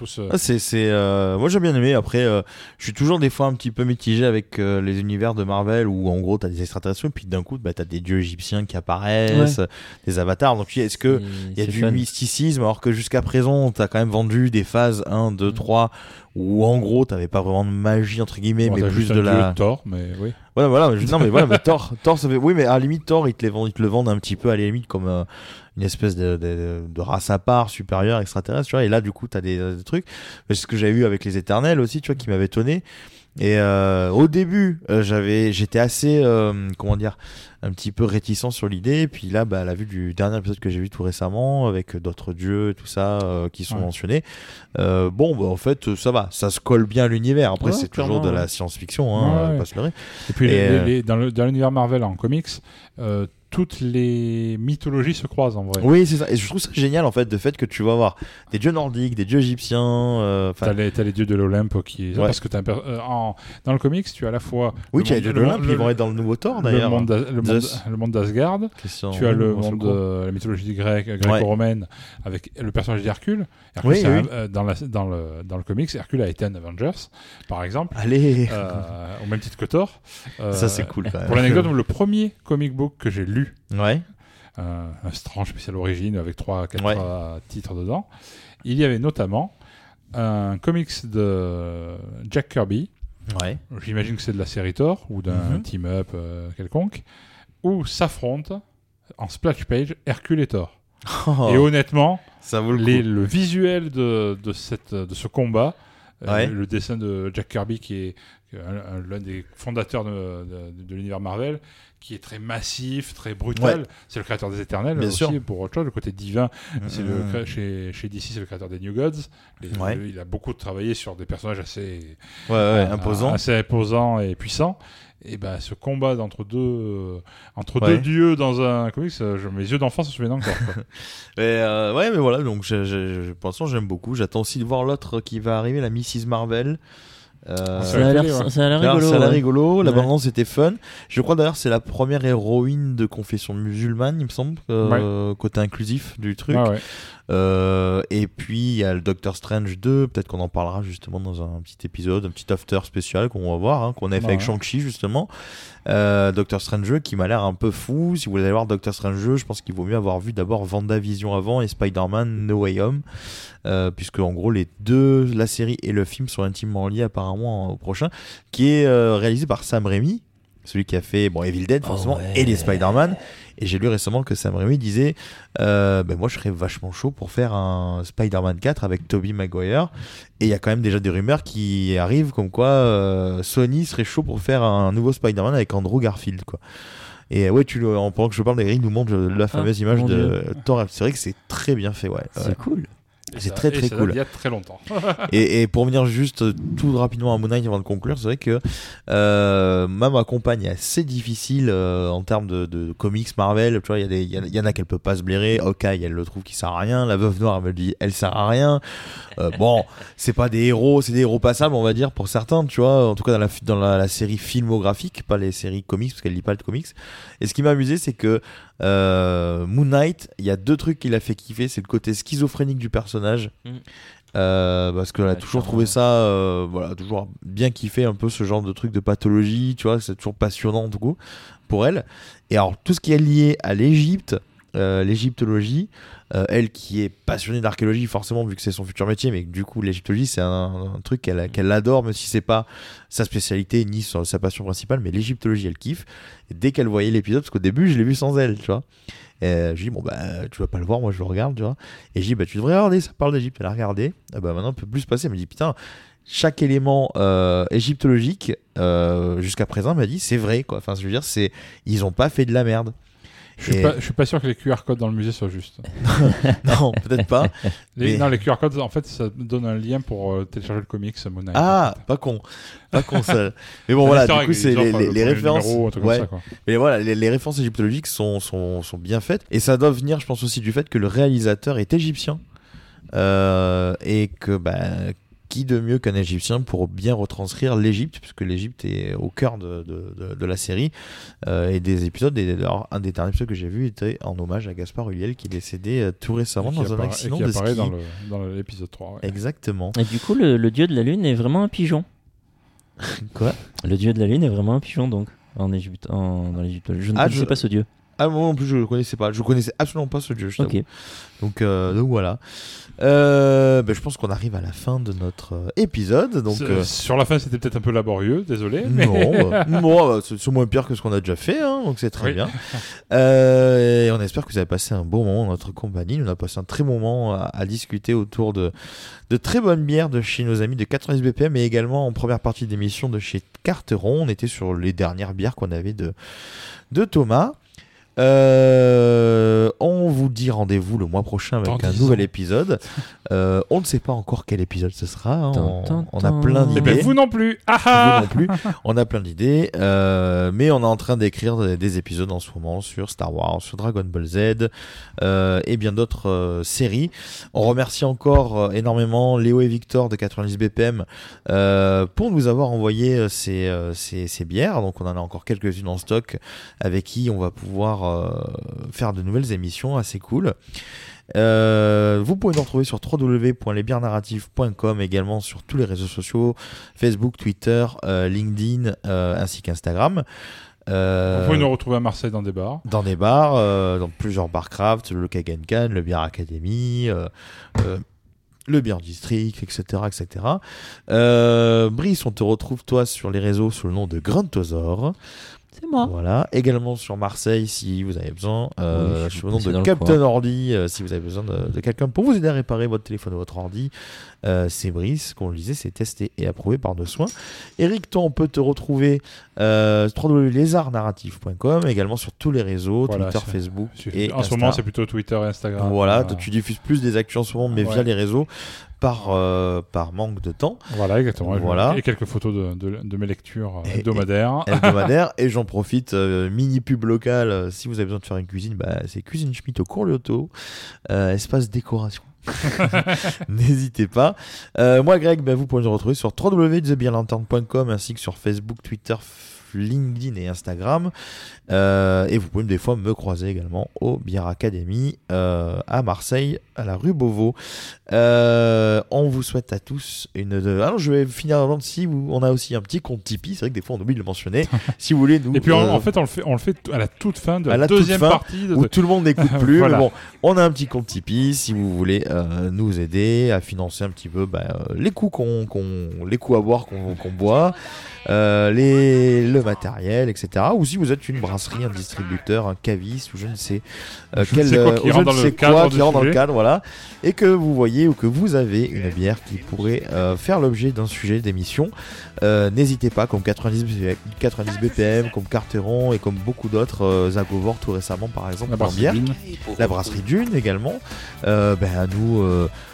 Tous, euh, Ah, c'est, c'est, euh, moi j'ai bien aimé. Après, euh, je suis toujours des fois un petit peu mitigé avec euh, les univers de Marvel où en gros t'as des extraterrestres et puis d'un coup bah, t'as des dieux égyptiens qui apparaissent, Ouais. des avatars. Donc est-ce que il y a du fun. mysticisme alors que jusqu'à présent t'as quand même vendu des phases 1, Mm. 2, 3 où en gros t'avais pas vraiment de magie entre guillemets bon, mais plus juste de la. Thor, mais oui. Voilà, voilà. je- Non, mais voilà, mais Thor, Thor, ça fait. Oui, mais à la limite, Thor, ils te, les vendent, ils te le vendent un petit peu à la limite comme une espèce de, de, de race à part, supérieure, extraterrestre, tu vois. Et là, du coup, t'as des, des trucs. C'est ce que j'avais vu avec les Éternels aussi, tu vois, qui m'avait étonné. Et euh, au début, euh, j'avais, j'étais assez, euh, comment dire, un petit peu réticent sur l'idée. Et puis là, bah, à la vue du dernier épisode que j'ai vu tout récemment, avec d'autres dieux, tout ça, qui sont Ouais. mentionnés, bon, bah, en fait, ça va, ça se colle bien à l'univers. Après, Ouais, c'est toujours de la science-fiction, hein, Ouais, pas se leurrer. Et puis, Et, les- les- dans l'univers Marvel en comics, toutes les mythologies se croisent en vrai. Oui, c'est ça. Et je trouve ça génial en fait, de fait que tu vas avoir des dieux nordiques, des dieux égyptiens. euh, T'as les, dieux de l'Olympe qui. Ouais. Parce que t'as euh, en- dans le comics, tu as à la fois. oui, tu as les dieux de l'Olympe, ils vont être dans le nouveau Thor le d'ailleurs. le, monde, d'Asgard. Tu as le monde de la mythologie grecque, gréco-romaine, avec le personnage d'Hercule. Hercule, Oui, oui. un- euh, dans, la, dans, le, dans le comics, Hercule a été un Avengers, par exemple. Allez euh, au même titre que Thor. Euh, Ça, c'est cool, quand même. Pour l'anecdote, le premier comic book que j'ai lu, Ouais. euh, un Strange spécial origine avec 3-4 Ouais. titres dedans, il y avait notamment un comics de Jack Kirby. Ouais. J'imagine que c'est de la série Thor ou d'un Mhm. team-up euh, quelconque, où s'affrontent en splash page Hercule et Thor. Oh, Et honnêtement, ça vaut le les- le visuel de, de, cette, de ce combat, euh, le dessin de Jack Kirby, qui est un- un- l'un des fondateurs de, de- de l'univers Marvel, qui est très massif, très brutal. Ouais. C'est le créateur des Éternels Bien aussi, sûr. pour autre chose. Le côté divin, c'est le cré- chez, chez DC, c'est le créateur des New Gods. Les- Ouais. Il a beaucoup travaillé sur des personnages assez, Ouais, euh, imposant. assez imposants et puissants. Et ben, ce combat entre deux, euh, entre deux dieux dans un comics, euh, je- mes yeux d'enfant se souviennent encore. quoi. Mais, euh, ouais, mais voilà, donc je, je, je- pour l'instant, j'aime beaucoup. J'attends aussi de voir l'autre qui va arriver, la Mrs. Marvel. Euh, Ça a l'air ça a l'air Alors, rigolo. Ça a l'air ouais. rigolo, la Ouais. bande c'était fun. Je crois d'ailleurs c'est la première héroïne de confession musulmane, il me semble, euh, côté inclusif du truc. Ah ouais. Euh, et puis il y a le Doctor Strange 2, peut-être qu'on en parlera justement dans un petit épisode, un petit after spécial qu'on va voir, hein, qu'on a fait Ouais. avec Shang-Chi justement. Euh, Doctor Strange 2 qui m'a l'air un peu fou. Si vous voulez aller voir Doctor Strange 2, je pense qu'il vaut mieux avoir vu d'abord WandaVision avant et Spider-Man No Way Home. Euh, puisque en gros les deux, la série et le film sont intimement liés apparemment au prochain, qui est réalisé par Sam Raimi, celui qui a fait bon Evil Dead forcément ouais. et les Spider-Man. Et j'ai lu récemment que Sam Raimi disait, euh, ben moi je serais vachement chaud pour faire un Spider-Man 4 avec Tobey Maguire. Et il y a quand même déjà des rumeurs qui arrivent comme quoi euh, Sony serait chaud pour faire un nouveau Spider-Man avec Andrew Garfield quoi. Et ouais, tu le, en pendant que je parle, il nous montre la fameuse image de. Thor. C'est vrai que c'est très bien fait, ouais. C'est Ouais. cool. C'est très, et très cool. d'il y a très longtemps. et, et pour venir juste euh, tout rapidement à Moon Knight avant de conclure, c'est vrai que euh, même ma compagne est assez difficile euh, en termes de, de comics Marvel. Tu vois, il y, il y, en a- il y en a qu'elle peut pas se blairer. Hawkeye, elle le trouve qui sert à rien. La Veuve Noire, elle me dit, elle sert à rien. Euh, bon, c'est pas des héros, c'est des héros passables, on va dire pour certains. Tu vois, en tout cas dans la dans la, la série filmographique, pas les séries comics parce qu'elle lit pas de comics. Et ce qui m'a amusé, c'est que euh, Moon Knight, il y a deux trucs qui l'a fait kiffer, c'est le côté schizophrénique du personnage. Mm. Euh, parce qu'elle a toujours trouvé ça, euh, voilà, toujours bien kiffé un peu ce genre de truc de pathologie, tu vois, c'est toujours passionnant du coup pour elle. Et alors tout ce qui est lié à l'Égypte, euh, l'égyptologie, euh, elle qui est passionnée d'archéologie forcément vu que c'est son futur métier, mais du coup l'égyptologie c'est un, truc qu'elle adore, même si c'est pas sa spécialité ni sa, passion principale, mais l'égyptologie elle kiffe. Dès qu'elle voyait l'épisode, parce qu'au début je l'ai vu sans elle, tu vois. Et euh, je dis bon bah tu vas pas le voir, moi je le regarde, tu vois. Et je dis bah tu devrais regarder, ça parle d'Égypte. Elle a regardé. Ah bah maintenant on peut plus se passer. Elle me dit putain chaque élément égyptologique jusqu'à présent m'a dit c'est vrai quoi. Enfin je veux dire c'est ils ont pas fait de la merde. Je suis, pas, je suis pas sûr que les QR codes dans le musée soient justes. non, peut-être pas. Les, mais- Non, les QR codes, en fait, ça donne un lien pour euh, télécharger le comics Moon. Ah, pas con. Pas con ça. Mais bon, voilà, du coup, c'est les, le les- les références. numéro, un truc comme ouais. ça, quoi. Mais voilà, les, les références égyptologiques sont, sont, sont bien faites. Et ça doit venir, je pense aussi, du fait que le réalisateur est égyptien. Euh, et que, bah, qui de mieux qu'un égyptien pour bien retranscrire l'Égypte, puisque l'Égypte est au cœur de, de, de- de la série euh, et des épisodes. Et alors, un des derniers épisodes que j'ai vu était en hommage à Gaspard Ulliel, qui est décédé euh, tout récemment dans un accident et qui de apparaît ski. dans l'épisode 3. ouais. Exactement. Et du coup, le, le dieu de la lune est vraiment un pigeon. Quoi? Le dieu de la lune est vraiment un pigeon, donc, en Égypte, en, dans l'Égypte. Je ne Ah, connaissais je- pas ce dieu. Ah, moi non plus, je le connaissais pas. Je connaissais absolument pas ce jeu, je. Donc, euh, donc voilà. Euh, ben, je pense qu'on arrive à la fin de notre euh, épisode. Donc, euh, Sur la fin, c'était peut-être un peu laborieux, désolé. mais- non, bon, bah, c'est c'est moins pire que ce qu'on a déjà fait, hein, donc c'est très Oui. bien. Euh, et on espère que vous avez passé un bon moment dans notre compagnie. Nous, on a passé un très bon moment à, à discuter autour de, de très bonnes bières de chez nos amis de 90 BPM et également en première partie d'émission de chez Carteron. On était sur les dernières bières qu'on avait de, de Thomas. Euh, on vous dit rendez-vous le mois prochain avec Dans un 10 nouvel ans. épisode. Euh, on ne sait pas encore quel épisode ce sera. hein. Tan, On, tan, on a tan. plein Eh d'idées. ben, vous non plus. Ah Vous ah non plus. On a plein d'idées, euh, mais on est en train d'écrire des, des épisodes en ce moment sur Star Wars, sur Dragon Ball Z euh, et bien d'autres euh, séries. On remercie encore euh, énormément Léo et Victor de 90 BPM euh, pour nous avoir envoyé euh, ces, euh, ces, ces bières. Donc on en a encore quelques-unes en stock avec qui on va pouvoir euh, faire de nouvelles émissions assez cool. Euh, vous pouvez nous retrouver sur www.lesbiernarratives.com également sur tous les réseaux sociaux Facebook, Twitter, euh, LinkedIn euh, ainsi qu'Instagram. Vous pouvez nous retrouver à Marseille dans des bars. dans des bars, dans plusieurs bars craft, le Kagenkan, le Beer Academy, le Beer District, etc. etc. Euh, Brice, on te retrouve toi sur les réseaux sous le nom de Gruntosaur. C'est moi. Voilà. Également sur Marseille si vous avez besoin. Euh, Oui, je suis le nom de Captain. Ordi euh, si vous avez besoin de, de quelqu'un pour vous aider à réparer votre téléphone ou votre ordi. Euh, c'est Brice, comme on le disait, c'est testé et approuvé par nos soins. Eric, toi, on peut te retrouver euh, www.lézardnarrative.com, également sur tous les réseaux, Voilà, Twitter, Facebook et en ce moment, c'est plutôt Twitter et Instagram. Voilà, Voilà. tu diffuses plus des actus en ce moment, mais Ouais. via les réseaux, par, euh, par manque de temps. Voilà, exactement. Voilà. Et quelques photos de, de, de mes lectures euh, Et- hebdomadaires. hebdomadaire. et j'en profite, euh, mini pub local, euh, si vous avez besoin de faire une cuisine, bah, c'est Cuisine Schmitt au cours Lyoto, euh, espace décoration. N'hésitez pas. Moi, Greg, bah, vous pouvez nous retrouver sur www.thebeerlantern.com ainsi que sur Facebook, Twitter, LinkedIn et Instagram. Euh, et vous pouvez des fois me croiser également au Bière Academy euh, à Marseille, à la rue Beauvau. Euh, on vous souhaite à tous une. Alors, je vais finir avant de si vous... on a aussi un petit compte Tipeee. C'est vrai que des fois on oublie de le mentionner. si vous voulez nous. Et puis, en, en fait, on le fait, on le fait à la toute fin de à la, la deuxième fin, partie. De, où tout le monde n'écoute plus. Voilà. Mais bon, on a un petit compte Tipeee si vous voulez nous aider à financer un petit peu bah, les coûts qu'on, qu'on- les coûts à boire qu'on, qu'on boit, euh, les, le matériel, etc. Ou si vous êtes une brasserie, un distributeur, un caviste ou je ne sais euh, Je quel, sais quoi euh, qui rentre dans le cadre quoi du qui rentre dans le sujet. cadre, voilà, et que vous voyez ou que vous avez une bière qui pourrait euh, faire l'objet d'un sujet d'émission. Euh, n'hésitez pas, comme 90, B- 90 BPM, comme Carteron et comme beaucoup d'autres, euh, Zagovor tout récemment par exemple, La brasserie bière. Dune. la brasserie Dune également, euh, ben, à nous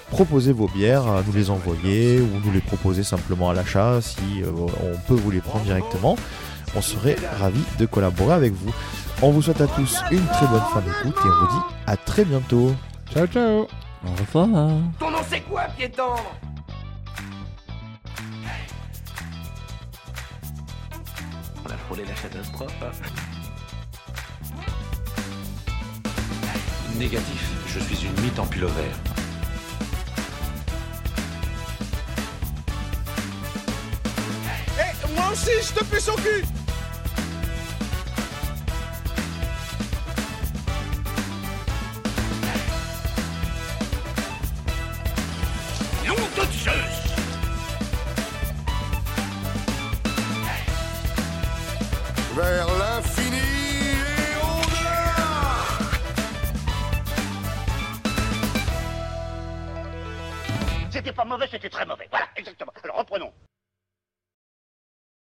euh, proposer vos bières, à nous les envoyer ou nous les proposer simplement à l'achat si euh, on peut vous les prendre directement. On serait ravis de collaborer avec vous. On vous souhaite à tous une très bonne fin d'écoute et on vous dit à très bientôt. Ciao, ciao. Au revoir. Ton nom c'est quoi, piéton? On a frôlé la catastrophe. Négatif, je suis une mythe en pullover. Eh, moi aussi, je te fais son cul Nom de Zeus Vers l'infini et au-delà C'était pas mauvais, c'était très mauvais. Voilà, exactement. Alors reprenons.